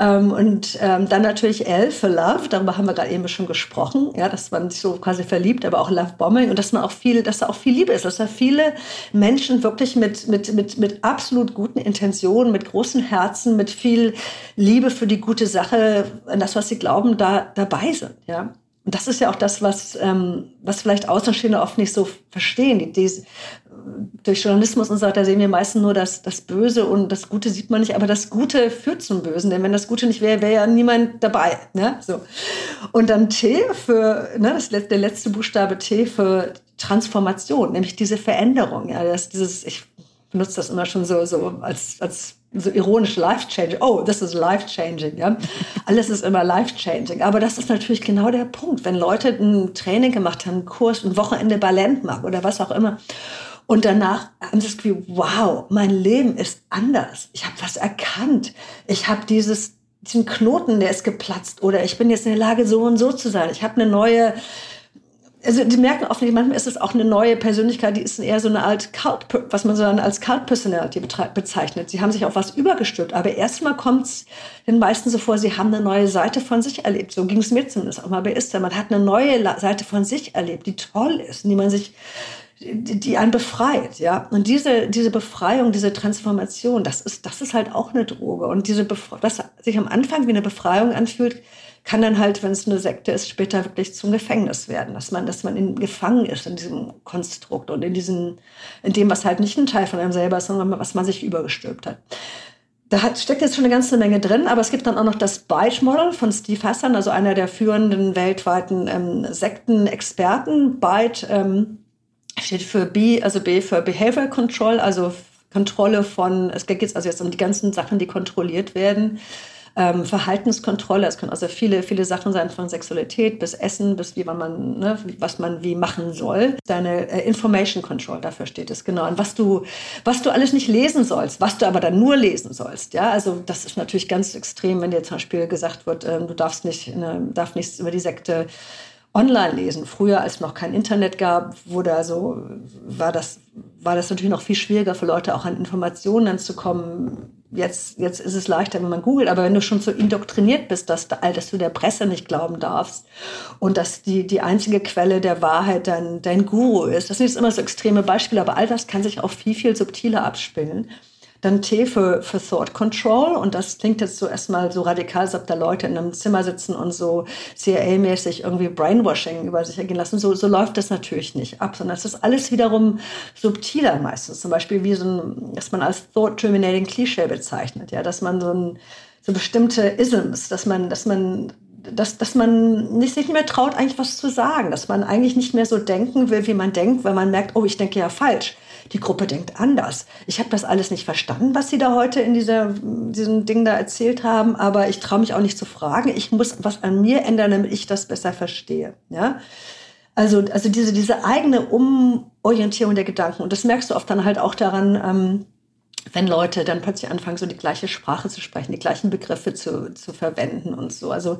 Ähm, und ähm, dann natürlich L für Love, darüber haben wir gerade eben schon gesprochen, ja, dass man sich so quasi verliebt, aber auch Love Bombing und dass man auch viel, dass da auch viel Liebe ist, dass da viele Menschen wirklich mit, mit, mit, mit absolut guten Intentionen, mit großen Herzen, mit viel Liebe für die gute Sache, an das, was sie glauben, da dabei sind, ja. Und das ist ja auch das, was, ähm, was vielleicht Außenstehende oft nicht so verstehen. Die, die, durch Journalismus und so weiter sehen wir meistens nur das, das Böse und das Gute sieht man nicht, aber das Gute führt zum Bösen, denn wenn das Gute nicht wäre, wäre ja niemand dabei. Ne? So. Und dann T für, ne, das, der letzte Buchstabe T für Transformation, nämlich diese Veränderung. Ja, das, dieses, ich benutze das immer schon so, so als, als so ironisch life-changing. Oh, this is life-changing. Ja? Alles ist immer life-changing. Aber das ist natürlich genau der Punkt. Wenn Leute ein Training gemacht haben, einen Kurs, ein Wochenende bei Landmark oder was auch immer und danach haben sie das Gefühl, wow, mein Leben ist anders. Ich habe was erkannt. Ich habe dieses, diesen Knoten, der ist geplatzt. Oder ich bin jetzt in der Lage, so und so zu sein. Ich habe eine neue, also die merken oft nicht, manchmal ist es auch eine neue Persönlichkeit, die ist eher so eine Art Cult, was man so als Cult Personality bezeichnet. Sie haben sich auf was übergestülpt, aber erstmal kommt es den meisten so vor, sie haben eine neue Seite von sich erlebt. So ging es mir zumindest auch mal bei Esther. Man hat eine neue Seite von sich erlebt, die toll ist, die man sich die einen befreit, ja. Und diese, diese Befreiung, diese Transformation, das ist, das ist halt auch eine Droge. Und diese, Befre was sich am Anfang wie eine Befreiung anfühlt, kann dann halt, wenn es eine Sekte ist, später wirklich zum Gefängnis werden, dass man, dass man in, gefangen ist in diesem Konstrukt und in diesem, in dem, was halt nicht ein Teil von einem selber ist, sondern was man sich übergestülpt hat. Da hat, steckt jetzt schon eine ganze Menge drin, aber es gibt dann auch noch das Byte-Model von Steve Hassan, also einer der führenden weltweiten ähm, Sektenexperten. Byte ähm, steht für B, also B für Behavior Control, also Kontrolle von, es geht also jetzt um die ganzen Sachen, die kontrolliert werden. Ähm, Verhaltenskontrolle, es können also viele, viele Sachen sein, von Sexualität bis Essen, bis wie man, ne, was man wie machen soll. Deine äh, Information Control, dafür steht es genau. Und was du, was du alles nicht lesen sollst, was du aber dann nur lesen sollst. Ja, also das ist natürlich ganz extrem, wenn dir zum Beispiel gesagt wird, ähm, du darfst nicht, ne, darf nichts über die Sekte online lesen. Früher, als es noch kein Internet gab, wurde also, war das, war das natürlich noch viel schwieriger für Leute auch an Informationen zu kommen. Jetzt, jetzt ist es leichter, wenn man googelt, aber wenn du schon so indoktriniert bist, dass, dass du der Presse nicht glauben darfst und dass die, die einzige Quelle der Wahrheit dein, dein Guru ist, das sind jetzt immer so extreme Beispiele, aber all das kann sich auch viel, viel subtiler abspielen. Dann T für, für Thought Control. Und das klingt jetzt so erstmal so radikal, als ob da Leute in einem Zimmer sitzen und so CIA-mäßig irgendwie Brainwashing über sich ergehen lassen. So, so läuft das natürlich nicht ab, sondern es ist alles wiederum subtiler meistens. Zum Beispiel wie so ein, dass man als Thought Terminating Klischee bezeichnet. Ja, dass man so ein, so bestimmte Isms, dass man, dass man dass, dass man nicht, nicht mehr traut, eigentlich was zu sagen, dass man eigentlich nicht mehr so denken will, wie man denkt, weil man merkt, oh, ich denke ja falsch die Gruppe denkt anders. Ich habe das alles nicht verstanden, was Sie da heute in dieser, diesem Ding da erzählt haben, aber ich traue mich auch nicht zu fragen. Ich muss was an mir ändern, damit ich das besser verstehe. Ja? Also, also diese, diese eigene Umorientierung der Gedanken. Und das merkst du oft dann halt auch daran, ähm, wenn Leute dann plötzlich anfangen, so die gleiche Sprache zu sprechen, die gleichen Begriffe zu, zu verwenden und so. Also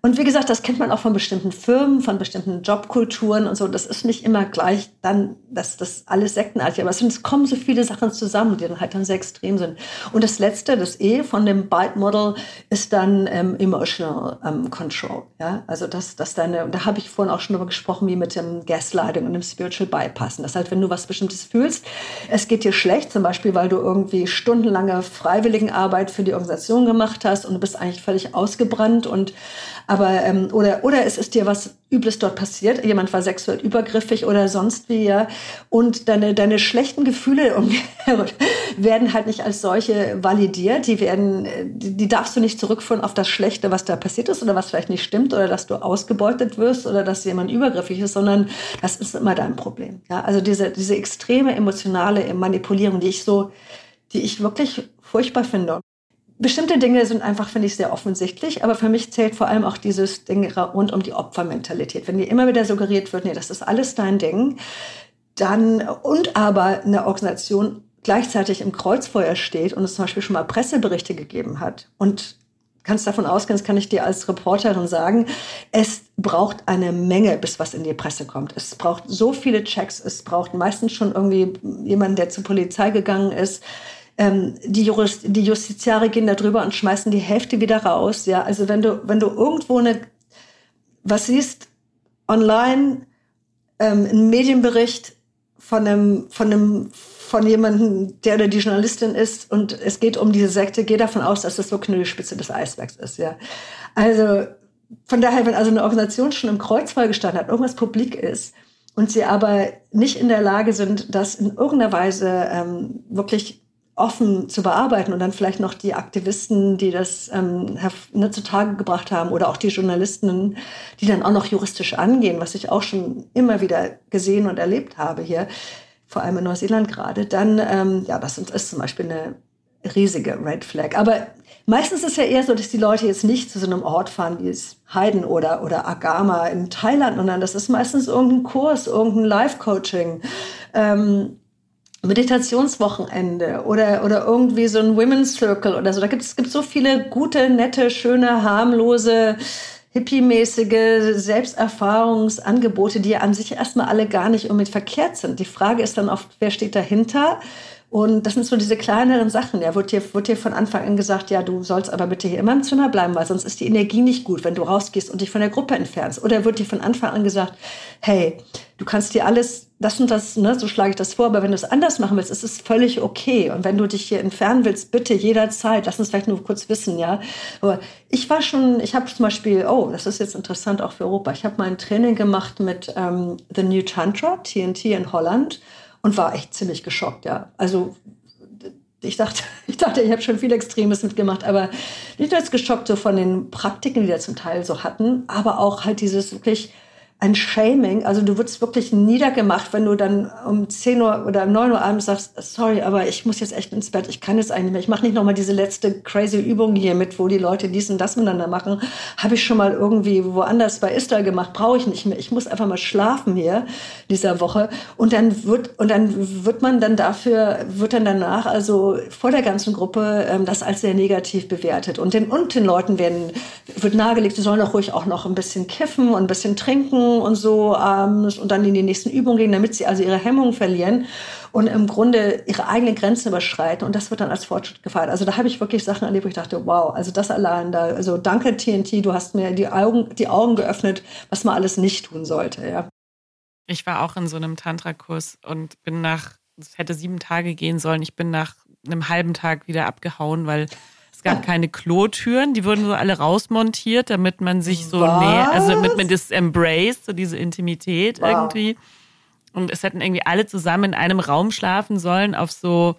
und wie gesagt, das kennt man auch von bestimmten Firmen, von bestimmten Jobkulturen und so. Das ist nicht immer gleich dann, dass das alles sektenartig, aber es kommen so viele Sachen zusammen, die dann halt dann sehr extrem sind. Und das letzte, das E von dem Byte Model ist dann ähm, Emotional ähm, Control. Ja, also das, das deine, da habe ich vorhin auch schon darüber gesprochen, wie mit dem Gaslighting und dem Spiritual Bypassen. Das halt, wenn du was Bestimmtes fühlst, es geht dir schlecht, zum Beispiel, weil du irgendwie stundenlange Freiwilligenarbeit für die Organisation gemacht hast und du bist eigentlich völlig ausgebrannt und aber ähm, oder oder es ist dir was Übles dort passiert, jemand war sexuell übergriffig oder sonst wie ja. Und deine deine schlechten Gefühle werden halt nicht als solche validiert, die werden die, die darfst du nicht zurückführen auf das Schlechte, was da passiert ist oder was vielleicht nicht stimmt oder dass du ausgebeutet wirst oder dass jemand übergriffig ist, sondern das ist immer dein Problem. Ja, also diese diese extreme emotionale Manipulierung, die ich so die ich wirklich furchtbar finde bestimmte Dinge sind einfach, finde ich, sehr offensichtlich, aber für mich zählt vor allem auch dieses Ding rund um die Opfermentalität. Wenn dir immer wieder suggeriert wird, nee, das ist alles dein Ding, dann und aber eine Organisation gleichzeitig im Kreuzfeuer steht und es zum Beispiel schon mal Presseberichte gegeben hat und kannst davon ausgehen, das kann ich dir als Reporterin sagen, es braucht eine Menge, bis was in die Presse kommt. Es braucht so viele Checks, es braucht meistens schon irgendwie jemanden, der zur Polizei gegangen ist ähm, die, Jurist, die Justiziare gehen da drüber und schmeißen die Hälfte wieder raus. Ja, also wenn du, wenn du irgendwo eine, was siehst, online, ähm, ein Medienbericht von einem, von einem, von jemandem, der oder die Journalistin ist und es geht um diese Sekte, geh davon aus, dass das wirklich nur die Spitze des Eisbergs ist, ja. Also, von daher, wenn also eine Organisation schon im Kreuzfall gestanden hat, irgendwas publik ist, und sie aber nicht in der Lage sind, das in irgendeiner Weise ähm, wirklich offen zu bearbeiten und dann vielleicht noch die Aktivisten, die das ähm, ne, zutage gebracht haben oder auch die Journalisten, die dann auch noch juristisch angehen, was ich auch schon immer wieder gesehen und erlebt habe hier, vor allem in Neuseeland gerade, dann, ähm, ja, das ist zum Beispiel eine riesige Red Flag. Aber meistens ist ja eher so, dass die Leute jetzt nicht zu so einem Ort fahren wie es Heiden oder, oder Agama in Thailand, sondern das ist meistens irgendein Kurs, irgendein Live-Coaching. Ähm, Meditationswochenende oder, oder irgendwie so ein Women's Circle oder so. Da gibt es so viele gute, nette, schöne, harmlose, hippie-mäßige Selbsterfahrungsangebote, die an sich erstmal alle gar nicht unbedingt verkehrt sind. Die Frage ist dann oft, wer steht dahinter? Und das sind so diese kleineren Sachen. Ja, wird dir, wird dir von Anfang an gesagt, ja, du sollst aber bitte hier immer im Zimmer bleiben, weil sonst ist die Energie nicht gut, wenn du rausgehst und dich von der Gruppe entfernst. Oder wird dir von Anfang an gesagt, hey, du kannst dir alles, das und das, ne, so schlage ich das vor, aber wenn du es anders machen willst, ist es völlig okay. Und wenn du dich hier entfernen willst, bitte jederzeit, lass uns vielleicht nur kurz wissen, ja. Aber ich war schon, ich habe zum Beispiel, oh, das ist jetzt interessant auch für Europa. Ich habe mal ein Training gemacht mit ähm, The New Tantra, TNT in Holland und war echt ziemlich geschockt, ja. Also ich dachte, ich dachte, ich habe schon viel Extremes mitgemacht, aber nicht als geschockt so von den Praktiken, die wir zum Teil so hatten, aber auch halt dieses wirklich ein Shaming. Also du wirst wirklich niedergemacht, wenn du dann um 10 Uhr oder um 9 Uhr abends sagst, sorry, aber ich muss jetzt echt ins Bett, ich kann jetzt eigentlich nicht mehr. Ich mache nicht nochmal diese letzte crazy Übung hier mit, wo die Leute dies und das miteinander machen. Habe ich schon mal irgendwie woanders bei Istra gemacht, brauche ich nicht mehr. Ich muss einfach mal schlafen hier dieser Woche. Und dann wird, und dann wird man dann dafür, wird dann danach, also vor der ganzen Gruppe, ähm, das als sehr negativ bewertet. Und den, und den Leuten werden, wird nahegelegt, sie sollen doch ruhig auch noch ein bisschen kiffen und ein bisschen trinken und so ähm, und dann in die nächsten Übungen gehen, damit sie also ihre Hemmungen verlieren und im Grunde ihre eigenen Grenzen überschreiten. Und das wird dann als Fortschritt gefeiert. Also da habe ich wirklich Sachen erlebt, wo ich dachte, wow, also das allein da, also danke TNT, du hast mir die Augen, die Augen geöffnet, was man alles nicht tun sollte, ja. Ich war auch in so einem Tantra-Kurs und bin nach, es hätte sieben Tage gehen sollen, ich bin nach einem halben Tag wieder abgehauen, weil es gab keine Klotüren, die wurden so alle rausmontiert, damit man sich so näher, also damit man das embraced, so diese Intimität wow. irgendwie. Und es hätten irgendwie alle zusammen in einem Raum schlafen sollen auf so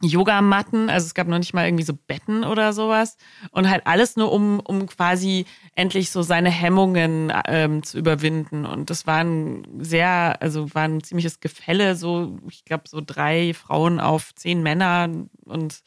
Yogamatten, also es gab noch nicht mal irgendwie so Betten oder sowas. Und halt alles nur um um quasi endlich so seine Hemmungen ähm, zu überwinden. Und das war ein sehr also war ein ziemliches Gefälle. So ich glaube so drei Frauen auf zehn Männer und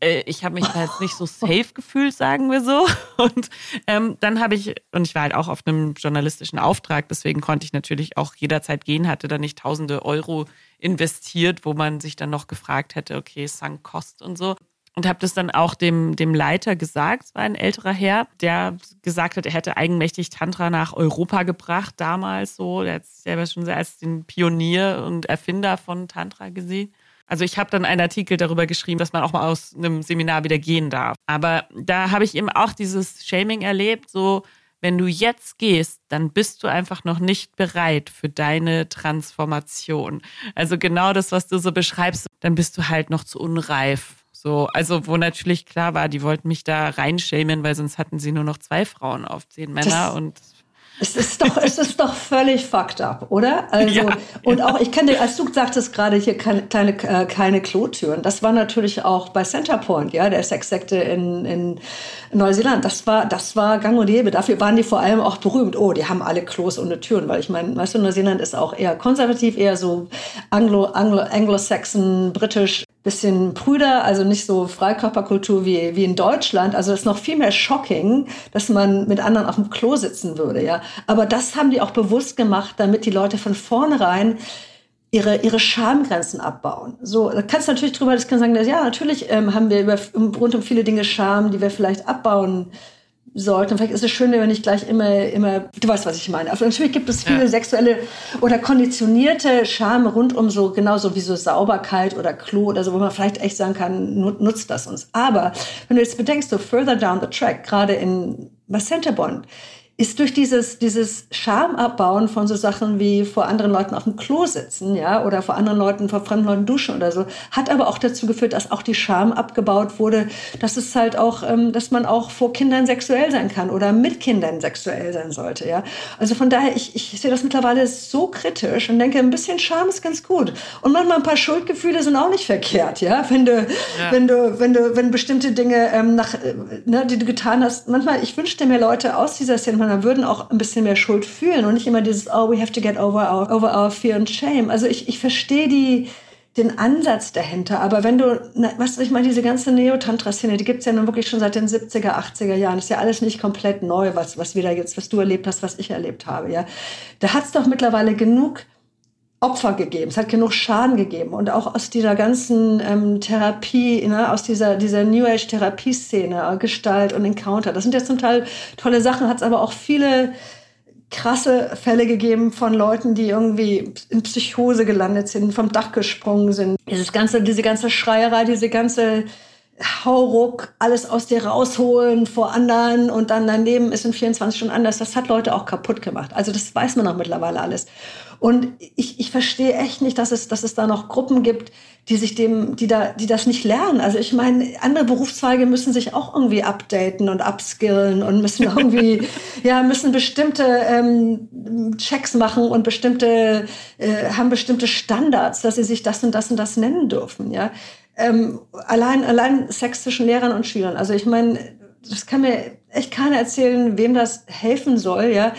äh, ich habe mich da jetzt nicht so safe gefühlt, sagen wir so. Und ähm, dann habe ich, und ich war halt auch auf einem journalistischen Auftrag, deswegen konnte ich natürlich auch jederzeit gehen, hatte da nicht tausende Euro investiert, wo man sich dann noch gefragt hätte, okay, Sunk Cost und so. Und habe das dann auch dem, dem Leiter gesagt, es war ein älterer Herr, der gesagt hat, er hätte eigenmächtig Tantra nach Europa gebracht, damals so. Der hat sich selber schon als den Pionier und Erfinder von Tantra gesehen. Also ich habe dann einen Artikel darüber geschrieben, dass man auch mal aus einem Seminar wieder gehen darf. Aber da habe ich eben auch dieses Shaming erlebt, so wenn du jetzt gehst, dann bist du einfach noch nicht bereit für deine Transformation. Also genau das, was du so beschreibst, dann bist du halt noch zu unreif. So, also wo natürlich klar war, die wollten mich da reinschämen, weil sonst hatten sie nur noch zwei Frauen auf zehn Männer das, und es ist doch, es ist doch völlig fucked up, oder? Also, ja, und ja. auch, ich kenne, als du sagtest gerade hier keine, kleine, äh, keine Klotüren, das war natürlich auch bei Centerpoint, ja, der Sexsekte in, in Neuseeland. Das war, das war gang und gäbe. Dafür waren die vor allem auch berühmt. Oh, die haben alle Klos ohne Türen, weil ich meine, weißt du, Neuseeland ist auch eher konservativ, eher so Anglo, Anglo, Anglo-Saxon, britisch bisschen prüder, also nicht so Freikörperkultur wie, wie in Deutschland. Also das ist noch viel mehr shocking, dass man mit anderen auf dem Klo sitzen würde, ja. Aber das haben die auch bewusst gemacht, damit die Leute von vornherein ihre, ihre Schamgrenzen abbauen. So, da kannst du natürlich drüber, das kann sagen, ja, natürlich ähm, haben wir über, rund um viele Dinge Scham, die wir vielleicht abbauen sollten. Vielleicht ist es schön, wenn wir nicht gleich immer, immer, du weißt, was ich meine. Also natürlich gibt es viele ja. sexuelle oder konditionierte Scham rund um so, genauso wie so Sauberkeit oder Klo oder so, wo man vielleicht echt sagen kann, nutzt das uns. Aber wenn du jetzt bedenkst, so further down the track, gerade in bei Centerbond, ist durch dieses, dieses Schamabbauen von so Sachen wie vor anderen Leuten auf dem Klo sitzen, ja, oder vor anderen Leuten, vor fremden Leuten duschen oder so, hat aber auch dazu geführt, dass auch die Scham abgebaut wurde, dass es halt auch, ähm, dass man auch vor Kindern sexuell sein kann oder mit Kindern sexuell sein sollte, ja. Also von daher, ich, ich sehe das mittlerweile so kritisch und denke, ein bisschen Scham ist ganz gut. Und manchmal ein paar Schuldgefühle sind auch nicht verkehrt, ja. Wenn du, ja. wenn du, wenn du, wenn bestimmte Dinge, ähm, nach, äh, ne, die du getan hast, manchmal, ich wünschte mir Leute aus dieser Szene, sondern würden auch ein bisschen mehr Schuld fühlen und nicht immer dieses, oh, we have to get over our, over our fear and shame. Also ich, ich verstehe die, den Ansatz dahinter. Aber wenn du, na, du, ich meine, diese ganze Neo-Tantra-Szene, die gibt's ja nun wirklich schon seit den 70er, 80er Jahren. Ist ja alles nicht komplett neu, was, was wir da jetzt, was du erlebt hast, was ich erlebt habe, ja. Da hat's doch mittlerweile genug Opfer gegeben, es hat genug Schaden gegeben und auch aus dieser ganzen ähm, Therapie, ne, aus dieser, dieser New Age Therapieszene, äh, Gestalt und Encounter. Das sind ja zum Teil tolle Sachen, hat es aber auch viele krasse Fälle gegeben von Leuten, die irgendwie in Psychose gelandet sind, vom Dach gesprungen sind. Dieses ganze, diese ganze Schreierei, diese ganze Hauruck, alles aus dir rausholen vor anderen und dann daneben ist in 24 Stunden anders. Das hat Leute auch kaputt gemacht. Also das weiß man auch mittlerweile alles. Und ich, ich verstehe echt nicht, dass es, dass es da noch Gruppen gibt, die sich dem, die da, die das nicht lernen. Also ich meine, andere Berufszweige müssen sich auch irgendwie updaten und upskillen und müssen irgendwie, ja, müssen bestimmte ähm, Checks machen und bestimmte, äh, haben bestimmte Standards, dass sie sich das und das und das nennen dürfen, ja. Ähm, allein, allein Sex zwischen Lehrern und Schülern. Also ich meine, das kann mir echt keiner erzählen, wem das helfen soll, ja.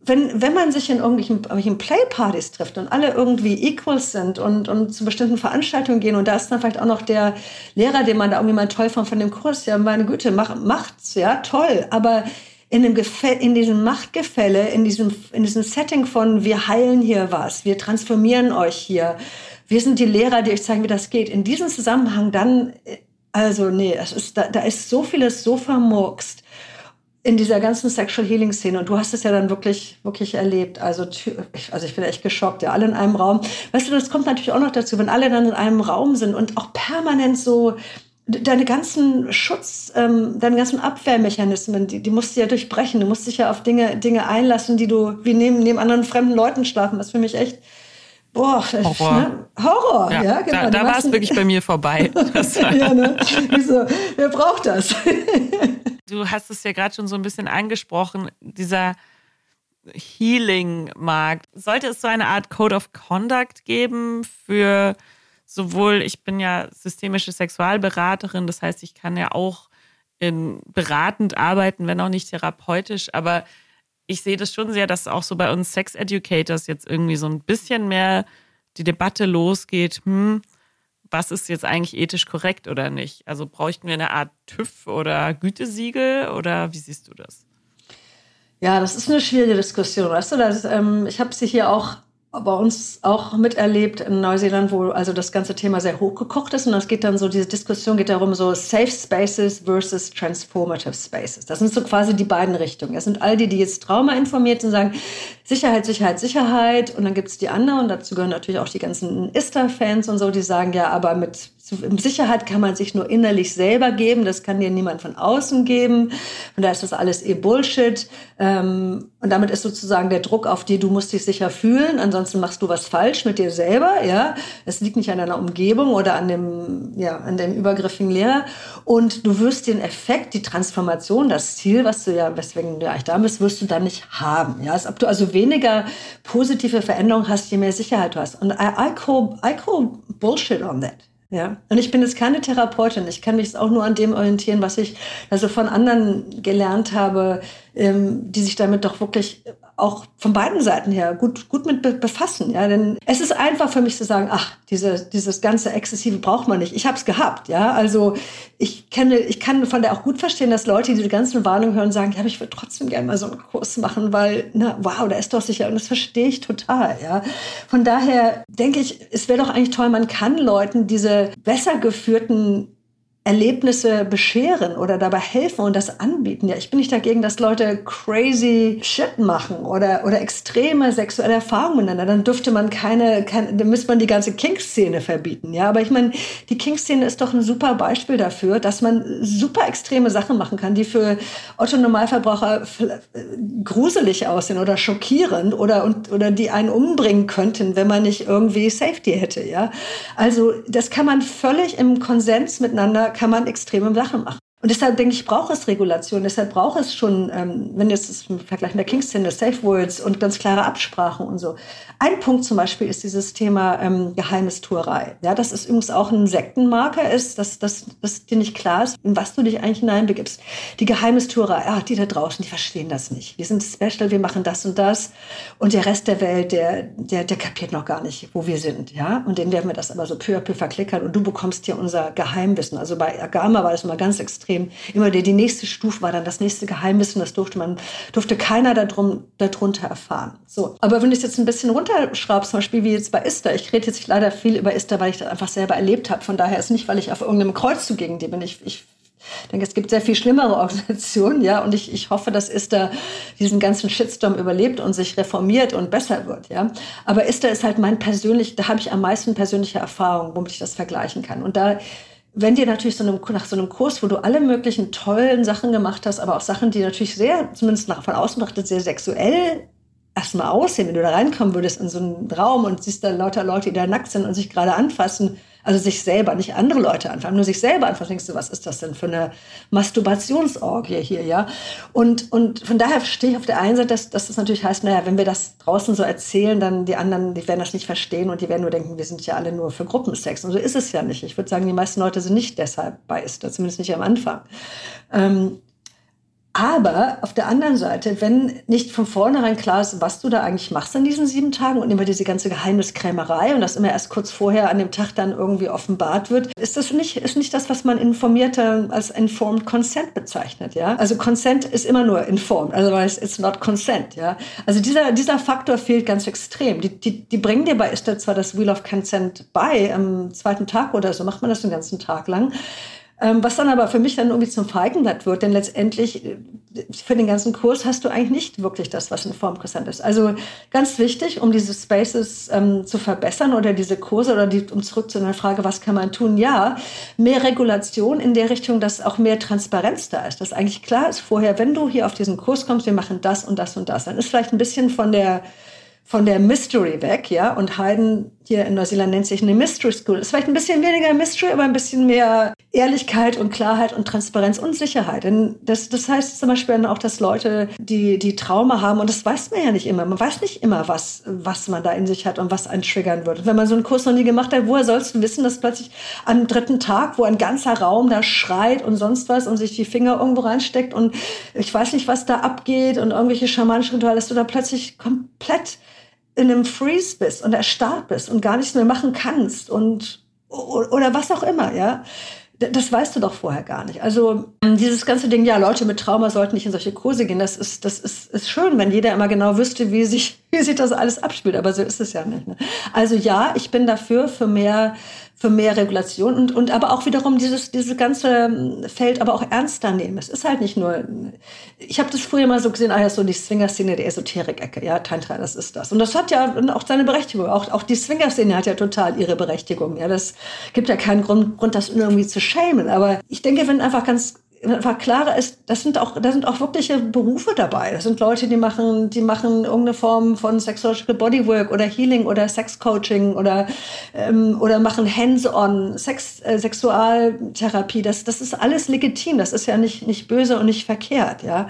Wenn, wenn man sich in irgendwelchen, irgendwelchen Playpartys trifft und alle irgendwie equals sind und, und zu bestimmten Veranstaltungen gehen und da ist dann vielleicht auch noch der Lehrer, den man da irgendwie mal toll fand von dem Kurs, ja, meine Güte, mach, macht's, ja, toll, aber in dem Gefä in diesem Machtgefälle, in diesem, in diesem Setting von wir heilen hier was, wir transformieren euch hier, wir sind die Lehrer, die euch zeigen, wie das geht. In diesem Zusammenhang dann, also nee, es ist, da, da ist so vieles so vermurkst in dieser ganzen Sexual Healing Szene. Und du hast es ja dann wirklich wirklich erlebt. Also also ich bin echt geschockt ja alle in einem Raum. Weißt du das kommt natürlich auch noch dazu wenn alle dann in einem Raum sind und auch permanent so deine ganzen Schutz ähm, deine ganzen Abwehrmechanismen die die musst du ja durchbrechen. Du musst dich ja auf Dinge Dinge einlassen die du wie neben neben anderen fremden Leuten schlafen. Was für mich echt Boah, Horror. Ne? Horror, ja, ja genau. Da, da war es wirklich bei mir vorbei. ja, ne? so, wer braucht das? du hast es ja gerade schon so ein bisschen angesprochen, dieser Healing-Markt. Sollte es so eine Art Code of Conduct geben für sowohl, ich bin ja systemische Sexualberaterin, das heißt, ich kann ja auch in beratend arbeiten, wenn auch nicht therapeutisch, aber ich sehe das schon sehr, dass auch so bei uns Sex Educators jetzt irgendwie so ein bisschen mehr die Debatte losgeht, hm, was ist jetzt eigentlich ethisch korrekt oder nicht? Also bräuchten wir eine Art TÜV oder Gütesiegel oder wie siehst du das? Ja, das ist eine schwierige Diskussion, weißt du? Das, ähm, ich habe sie hier auch bei uns auch miterlebt in Neuseeland, wo also das ganze Thema sehr hochgekocht ist. Und es geht dann so, diese Diskussion geht darum, so Safe Spaces versus Transformative Spaces. Das sind so quasi die beiden Richtungen. Das sind all die, die jetzt Trauma informiert sind, sagen Sicherheit, Sicherheit, Sicherheit. Und dann gibt es die anderen, und dazu gehören natürlich auch die ganzen Ista-Fans und so, die sagen, ja, aber mit Sicherheit kann man sich nur innerlich selber geben, das kann dir niemand von außen geben. Und da ist das alles eh Bullshit. Ähm, und damit ist sozusagen der Druck auf dir, du musst dich sicher fühlen, ansonsten machst du was falsch mit dir selber, ja. Es liegt nicht an deiner Umgebung oder an dem, ja, an dem übergriffigen Lehrer. Und du wirst den Effekt, die Transformation, das Ziel, was du ja, weswegen du eigentlich da bist, wirst du dann nicht haben, ja. Als ob du also weniger positive Veränderungen hast, je mehr Sicherheit du hast. Und I, I, call, I call Bullshit on that. Ja, und ich bin jetzt keine Therapeutin. Ich kann mich jetzt auch nur an dem orientieren, was ich also von anderen gelernt habe, ähm, die sich damit doch wirklich auch von beiden Seiten her gut, gut mit befassen. Ja, denn es ist einfach für mich zu sagen, ach, diese, dieses ganze Exzessive braucht man nicht. Ich habe es gehabt. Ja, also ich kenne, ich kann von der auch gut verstehen, dass Leute, die die ganzen Warnungen hören, sagen, ja, aber ich würde trotzdem gerne mal so einen Kurs machen, weil, na, wow, da ist doch sicher. Und das verstehe ich total. Ja, von daher denke ich, es wäre doch eigentlich toll, man kann Leuten diese besser geführten Erlebnisse bescheren oder dabei helfen und das anbieten. Ja, ich bin nicht dagegen, dass Leute crazy shit machen oder, oder extreme sexuelle Erfahrungen miteinander. Dann dürfte man keine, keine dann müsste man die ganze Kink-Szene verbieten. Ja, aber ich meine, die Kink-Szene ist doch ein super Beispiel dafür, dass man super extreme Sachen machen kann, die für Otto-Normalverbraucher gruselig aussehen oder schockierend oder, und, oder die einen umbringen könnten, wenn man nicht irgendwie Safety hätte. Ja, also das kann man völlig im Konsens miteinander kann man extreme Sachen machen. Und deshalb denke ich, braucht es Regulation. Deshalb braucht es schon, ähm, wenn jetzt das im Vergleich mit der King-Szene, Safe Words und ganz klare Absprachen und so. Ein Punkt zum Beispiel ist dieses Thema ähm, Geheimnistuerei. Ja, das ist übrigens auch ein Sektenmarker, ist, dass, dass, dass dir nicht klar ist, in was du dich eigentlich hineinbegibst. Die Geheimnistuerei, ah, die da draußen, die verstehen das nicht. Wir sind special, wir machen das und das. Und der Rest der Welt, der, der, der kapiert noch gar nicht, wo wir sind. Ja, und den werden wir das aber so peu à peu verklickern. Und du bekommst hier unser Geheimwissen. Also bei Agama war das immer ganz extrem extrem. Immer die, die nächste Stufe war dann das nächste Geheimwissen, das durfte man, durfte keiner darum, darunter erfahren. So. Aber wenn ich es jetzt ein bisschen runterschraube, zum Beispiel wie jetzt bei Ista, ich rede jetzt leider viel über Ista, weil ich das einfach selber erlebt habe. Von daher ist nicht, weil ich auf irgendeinem Kreuzzug gegen die bin. Ich, ich denke, es gibt sehr viel schlimmere Organisationen, ja, und ich, ich hoffe, dass ISTA diesen ganzen Shitstorm überlebt und sich reformiert und besser wird, ja. Aber ISTA ist halt mein persönlich, da habe ich am meisten persönliche Erfahrung, womit ich das vergleichen kann. Und da wenn dir natürlich so einem, nach so einem Kurs, wo du alle möglichen tollen Sachen gemacht hast, aber auch Sachen, die natürlich sehr, zumindest nach, von außen betrachtet, sehr sexuell erstmal aussehen, wenn du da reinkommen würdest in so einen Raum und siehst da lauter Leute, die da nackt sind und sich gerade anfassen, also sich selber, nicht andere Leute anfangen, nur sich selber anfangen. Denkst du, was ist das denn für eine Masturbationsorgie hier, ja? Und, und von daher verstehe ich auf der einen Seite, dass, dass das natürlich heißt, naja, wenn wir das draußen so erzählen, dann die anderen, die werden das nicht verstehen und die werden nur denken, wir sind ja alle nur für Gruppensex. Und so ist es ja nicht. Ich würde sagen, die meisten Leute sind nicht deshalb bei Ist, zumindest nicht am Anfang. Ähm, aber auf der anderen Seite, wenn nicht von vornherein klar ist, was du da eigentlich machst in diesen sieben Tagen und immer diese ganze Geheimniskrämerei und das immer erst kurz vorher an dem Tag dann irgendwie offenbart wird, ist das nicht, ist nicht das, was man informierter als informed consent bezeichnet, ja? Also Consent ist immer nur informed, weil it's not consent, ja? Also dieser, dieser Faktor fehlt ganz extrem. Die, die, die bringen dir bei Esther zwar das Wheel of Consent bei, am zweiten Tag oder so macht man das den ganzen Tag lang. Ähm, was dann aber für mich dann irgendwie zum Feigenblatt wird, denn letztendlich äh, für den ganzen Kurs hast du eigentlich nicht wirklich das, was in Form interessant ist. Also ganz wichtig, um diese Spaces ähm, zu verbessern oder diese Kurse oder die, um zurück zu einer Frage, was kann man tun? Ja, mehr Regulation in der Richtung, dass auch mehr Transparenz da ist, dass eigentlich klar ist vorher, wenn du hier auf diesen Kurs kommst, wir machen das und das und das, dann ist vielleicht ein bisschen von der von der Mystery weg, ja. Und Haydn hier in Neuseeland nennt sich eine Mystery School. Ist vielleicht ein bisschen weniger Mystery, aber ein bisschen mehr Ehrlichkeit und Klarheit und Transparenz und Sicherheit. Denn das, das heißt zum Beispiel auch, dass Leute, die, die Trauma haben, und das weiß man ja nicht immer. Man weiß nicht immer, was, was man da in sich hat und was einen triggern wird. Und wenn man so einen Kurs noch nie gemacht hat, woher sollst du wissen, dass plötzlich am dritten Tag, wo ein ganzer Raum da schreit und sonst was und sich die Finger irgendwo reinsteckt und ich weiß nicht, was da abgeht und irgendwelche schamanischen Rituale, dass du da plötzlich komplett in einem Freeze bist und erstarrt bist und gar nichts mehr machen kannst und oder was auch immer, ja. Das weißt du doch vorher gar nicht. Also dieses ganze Ding, ja, Leute mit Trauma sollten nicht in solche Kurse gehen. Das ist, das ist, ist schön, wenn jeder immer genau wüsste, wie sich wie sich das alles abspielt, aber so ist es ja nicht. Ne? Also ja, ich bin dafür für mehr für mehr Regulation und, und aber auch wiederum dieses, dieses ganze Feld aber auch ernster nehmen. Es ist halt nicht nur, ich habe das früher mal so gesehen, ah ja, so die Swinger-Szene der Esoterik-Ecke, ja, Tantra, das ist das. Und das hat ja auch seine Berechtigung. Auch, auch die Swinger-Szene hat ja total ihre Berechtigung. Ja, das gibt ja keinen Grund, Grund, das irgendwie zu schämen. Aber ich denke, wenn einfach ganz einfach klarer ist, das sind auch, da sind auch wirkliche Berufe dabei. Das sind Leute, die machen, die machen irgendeine Form von Sexological Bodywork oder Healing oder Sexcoaching oder, ähm, oder machen Hands-on Sex, äh, Sexualtherapie. Das, das ist alles legitim. Das ist ja nicht, nicht böse und nicht verkehrt, ja.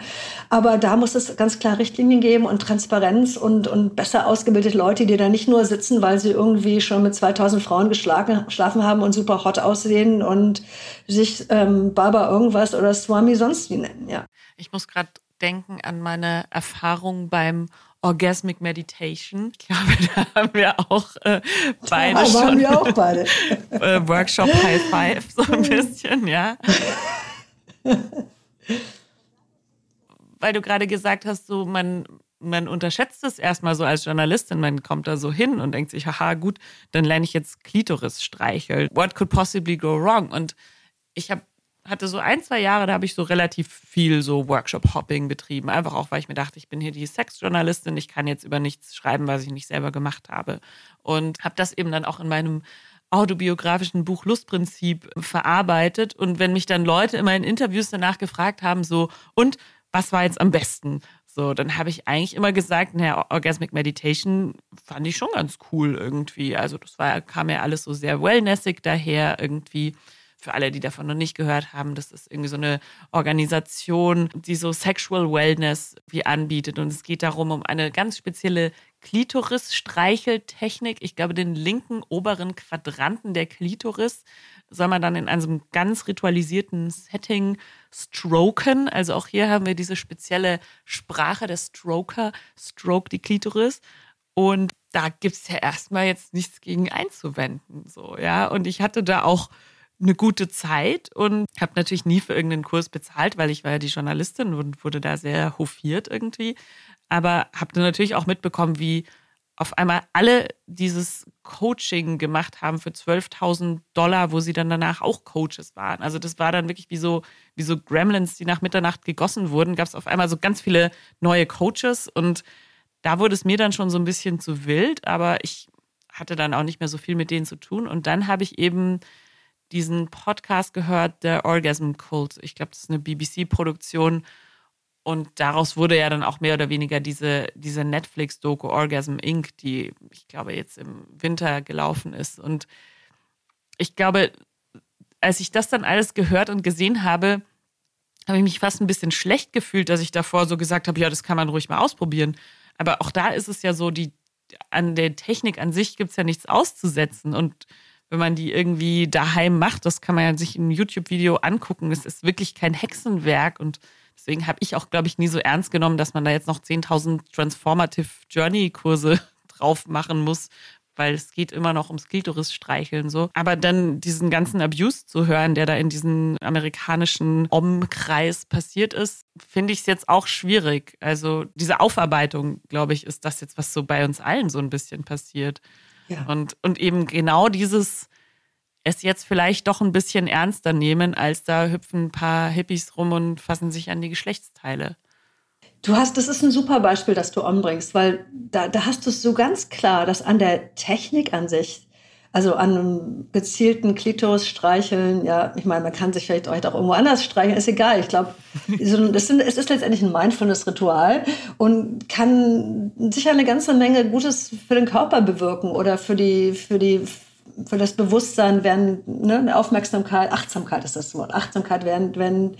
Aber da muss es ganz klar Richtlinien geben und Transparenz und, und besser ausgebildete Leute, die da nicht nur sitzen, weil sie irgendwie schon mit 2000 Frauen geschlafen haben und super hot aussehen und sich ähm, Baba irgendwas oder Swami sonst wie nennen, ja. Ich muss gerade denken an meine Erfahrung beim Orgasmic Meditation. Ich glaube, da haben wir auch äh, beide da schon. Wir auch beide. äh, Workshop High Five, so ein bisschen, ja. Weil du gerade gesagt hast, so man, man unterschätzt es erstmal so als Journalistin. Man kommt da so hin und denkt sich, haha, gut, dann lerne ich jetzt Klitoris streicheln. What could possibly go wrong? Und ich habe hatte so ein, zwei Jahre, da habe ich so relativ viel so Workshop-Hopping betrieben. Einfach auch, weil ich mir dachte, ich bin hier die Sexjournalistin, ich kann jetzt über nichts schreiben, was ich nicht selber gemacht habe. Und habe das eben dann auch in meinem autobiografischen Buch Lustprinzip verarbeitet. Und wenn mich dann Leute in Interviews danach gefragt haben, so, und was war jetzt am besten? So, dann habe ich eigentlich immer gesagt, naja, Orgasmic Meditation fand ich schon ganz cool irgendwie. Also das war, kam ja alles so sehr wellnessig daher irgendwie für alle, die davon noch nicht gehört haben, das ist irgendwie so eine Organisation, die so Sexual Wellness wie anbietet. Und es geht darum, um eine ganz spezielle Klitoris-Streicheltechnik. Ich glaube, den linken oberen Quadranten der Klitoris soll man dann in einem ganz ritualisierten Setting stroken. Also auch hier haben wir diese spezielle Sprache der Stroker, Stroke die Klitoris. Und da gibt es ja erstmal jetzt nichts gegen einzuwenden. So, ja. Und ich hatte da auch eine gute Zeit und habe natürlich nie für irgendeinen Kurs bezahlt, weil ich war ja die Journalistin und wurde da sehr hofiert irgendwie. Aber habe dann natürlich auch mitbekommen, wie auf einmal alle dieses Coaching gemacht haben für 12.000 Dollar, wo sie dann danach auch Coaches waren. Also das war dann wirklich wie so, wie so Gremlins, die nach Mitternacht gegossen wurden. Gab es auf einmal so ganz viele neue Coaches und da wurde es mir dann schon so ein bisschen zu wild, aber ich hatte dann auch nicht mehr so viel mit denen zu tun. Und dann habe ich eben diesen Podcast gehört, der Orgasm Cult. Ich glaube, das ist eine BBC-Produktion. Und daraus wurde ja dann auch mehr oder weniger diese, diese Netflix-Doku Orgasm Inc., die ich glaube jetzt im Winter gelaufen ist. Und ich glaube, als ich das dann alles gehört und gesehen habe, habe ich mich fast ein bisschen schlecht gefühlt, dass ich davor so gesagt habe, ja, das kann man ruhig mal ausprobieren. Aber auch da ist es ja so, die, an der Technik an sich gibt es ja nichts auszusetzen. Und wenn man die irgendwie daheim macht. Das kann man ja sich im YouTube-Video angucken. Es ist wirklich kein Hexenwerk und deswegen habe ich auch, glaube ich, nie so ernst genommen, dass man da jetzt noch 10.000 Transformative Journey-Kurse drauf machen muss, weil es geht immer noch ums Klitoris-Streicheln so. Aber dann diesen ganzen Abuse zu hören, der da in diesem amerikanischen Om-Kreis passiert ist, finde ich es jetzt auch schwierig. Also diese Aufarbeitung, glaube ich, ist das jetzt, was so bei uns allen so ein bisschen passiert. Ja. Und, und eben genau dieses es jetzt vielleicht doch ein bisschen ernster nehmen, als da hüpfen ein paar Hippies rum und fassen sich an die Geschlechtsteile. Du hast, das ist ein super Beispiel, das du anbringst, weil da, da hast du es so ganz klar, dass an der Technik an sich also an einem gezielten Klitoris streicheln, ja, ich meine, man kann sich vielleicht auch irgendwo anders streicheln, ist egal. Ich glaube, es ist letztendlich ein Mindfulness-Ritual und kann sicher eine ganze Menge Gutes für den Körper bewirken oder für die, für die, für das Bewusstsein während ne, Aufmerksamkeit, Achtsamkeit ist das Wort, Achtsamkeit während, während,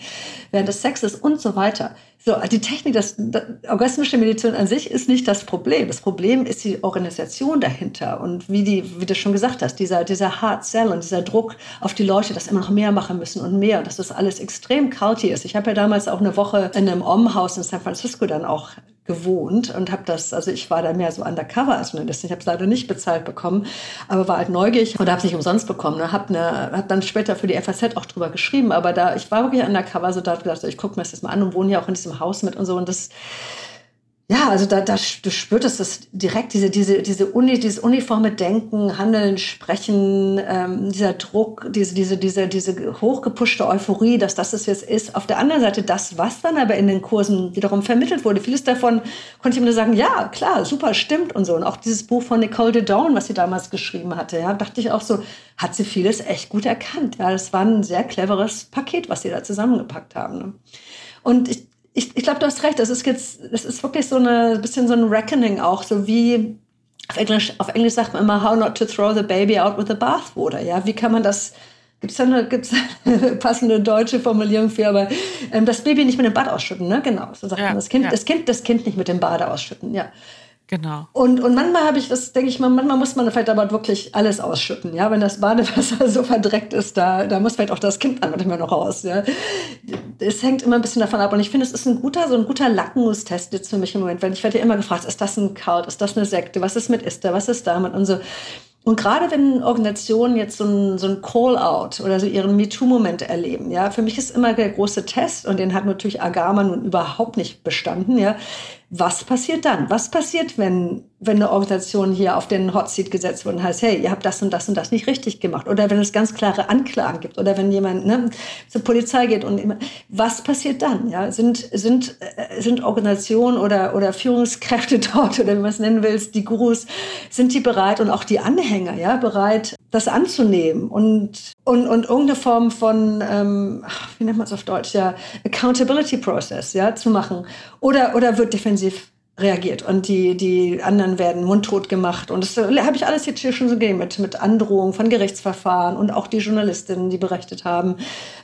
während des Sexes und so weiter. So, die Technik, das, das orgasmische Medizin an sich ist nicht das Problem. Das Problem ist die Organisation dahinter und wie die, wie du schon gesagt hast, dieser, dieser Hard Sell und dieser Druck auf die Leute, dass immer noch mehr machen müssen und mehr, dass das alles extrem culty ist. Ich habe ja damals auch eine Woche in einem Om-Haus in San Francisco dann auch gewohnt und habe das, also ich war da mehr so undercover als Journalistin. Ich habe es leider nicht bezahlt bekommen, aber war halt neugierig und habe es nicht umsonst bekommen. Ne? Habe ne, hab dann später für die FAZ auch drüber geschrieben, aber da ich war wirklich undercover, so da habe ich gedacht, ich gucke mir das jetzt mal an und wohne ja auch in diesem Haus mit und so und das ja, also da, da du spürtest das direkt, diese, diese, diese Uni, dieses uniforme Denken, Handeln, Sprechen, ähm, dieser Druck, diese, diese, diese, diese hochgepuschte Euphorie, dass das es jetzt ist. Auf der anderen Seite das, was dann aber in den Kursen wiederum vermittelt wurde. Vieles davon konnte ich mir nur sagen, ja, klar, super, stimmt und so. Und auch dieses Buch von Nicole de Dawn, was sie damals geschrieben hatte, ja, dachte ich auch so, hat sie vieles echt gut erkannt. Ja, das war ein sehr cleveres Paket, was sie da zusammengepackt haben. Ne? Und ich ich, ich glaube, du hast recht. Das ist jetzt, das ist wirklich so eine bisschen so ein Reckoning auch, so wie auf Englisch, auf Englisch sagt man immer, how not to throw the baby out with the bathwater. Ja, wie kann man das Gibt es da eine, gibt's eine passende deutsche Formulierung für, aber ähm, das Baby nicht mit dem Bad ausschütten, ne? Genau. So sagt ja, man das Kind, ja. das Kind, das Kind nicht mit dem Bade ausschütten, ja. Genau. Und, und manchmal habe ich das, denke ich mal, manchmal muss man vielleicht aber wirklich alles ausschütten. Ja, wenn das Badewasser so verdreckt ist, da, da muss vielleicht auch das Kind manchmal noch raus. Ja, es hängt immer ein bisschen davon ab. Und ich finde, es ist ein guter, so ein guter Lackmustest jetzt für mich im Moment, weil ich werde ja immer gefragt, ist das ein Cult, ist das eine Sekte, was ist mit Ista, was ist damit und so. Und gerade wenn Organisationen jetzt so ein, so ein Call-out oder so ihren MeToo-Moment erleben, ja, für mich ist immer der große Test, und den hat natürlich Agama nun überhaupt nicht bestanden, ja, was passiert dann? Was passiert, wenn, wenn eine Organisation hier auf den Hot Seat gesetzt wird und heißt, hey, ihr habt das und das und das nicht richtig gemacht? Oder wenn es ganz klare Anklagen gibt oder wenn jemand ne, zur Polizei geht und immer, was passiert dann? Ja, sind, sind, äh, sind Organisationen oder, oder Führungskräfte dort oder wie man es nennen willst, die Gurus, sind die bereit und auch die Anhänger, ja, bereit, das anzunehmen und, und, und irgendeine Form von, ähm, wie nennt man es auf Deutsch, ja, Accountability Process, ja, zu machen? Oder, oder wird defensiv reagiert und die, die anderen werden mundtot gemacht. Und das habe ich alles jetzt hier schon so gegeben mit, mit Androhung von Gerichtsverfahren und auch die Journalistinnen, die berichtet haben.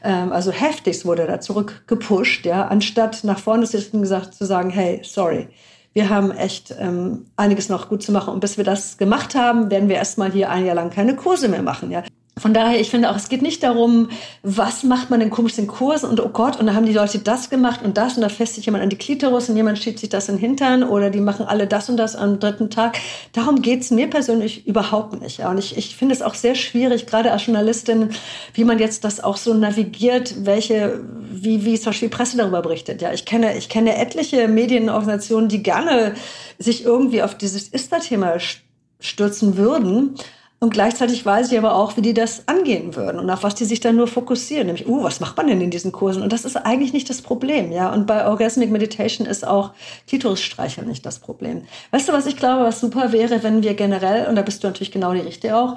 Ähm, also heftigst wurde da zurückgepusht, ja, anstatt nach vorne zu gesagt zu sagen, hey, sorry, wir haben echt ähm, einiges noch gut zu machen. Und bis wir das gemacht haben, werden wir erstmal hier ein Jahr lang keine Kurse mehr machen. Ja. Von daher, ich finde auch, es geht nicht darum, was macht man in komischen Kursen und oh Gott, und da haben die Leute das gemacht und das und da fässt sich jemand an die Klitoris und jemand schiebt sich das in den Hintern oder die machen alle das und das am dritten Tag. Darum geht's mir persönlich überhaupt nicht. Ja. Und ich, ich finde es auch sehr schwierig, gerade als Journalistin, wie man jetzt das auch so navigiert, welche, wie, wie zum Beispiel Presse darüber berichtet. Ja, ich kenne, ich kenne etliche Medienorganisationen, die gerne sich irgendwie auf dieses Ista-Thema stürzen würden. Und gleichzeitig weiß ich aber auch, wie die das angehen würden und auf was die sich dann nur fokussieren. Nämlich, uh, was macht man denn in diesen Kursen? Und das ist eigentlich nicht das Problem, ja. Und bei Orgasmic Meditation ist auch Klitorisstreicheln nicht das Problem. Weißt du, was ich glaube, was super wäre, wenn wir generell, und da bist du natürlich genau die Richtige auch,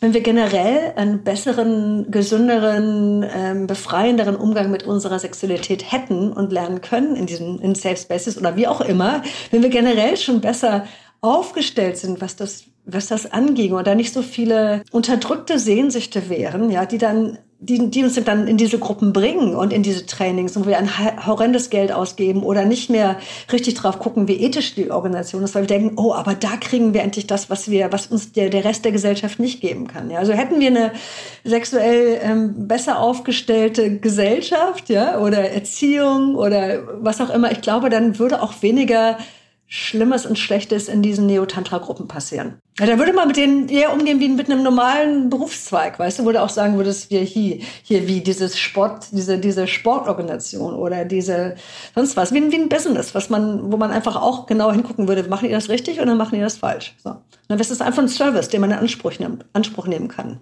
wenn wir generell einen besseren, gesünderen, ähm, befreienderen Umgang mit unserer Sexualität hätten und lernen können in diesen in Safe Spaces oder wie auch immer, wenn wir generell schon besser aufgestellt sind, was das was das anging oder nicht so viele unterdrückte Sehnsüchte wären, ja, die dann die, die uns dann in diese Gruppen bringen und in diese Trainings, wo wir ein horrendes Geld ausgeben oder nicht mehr richtig drauf gucken, wie ethisch die Organisation ist, weil wir denken, oh, aber da kriegen wir endlich das, was wir, was uns der, der Rest der Gesellschaft nicht geben kann. Ja, also hätten wir eine sexuell ähm, besser aufgestellte Gesellschaft, ja, oder Erziehung oder was auch immer, ich glaube, dann würde auch weniger Schlimmes und Schlechtes in diesen Neotantra-Gruppen passieren. Ja, da würde man mit denen eher umgehen wie mit einem normalen Berufszweig, weißt du, wo du auch sagen würdest, wir hier, hier wie dieses Sport, diese, diese Sportorganisation oder diese, sonst was, wie, wie ein Business, was man, wo man einfach auch genau hingucken würde, machen die das richtig oder machen die das falsch? So. dann ist es einfach ein Service, den man in Anspruch, nimmt, Anspruch nehmen kann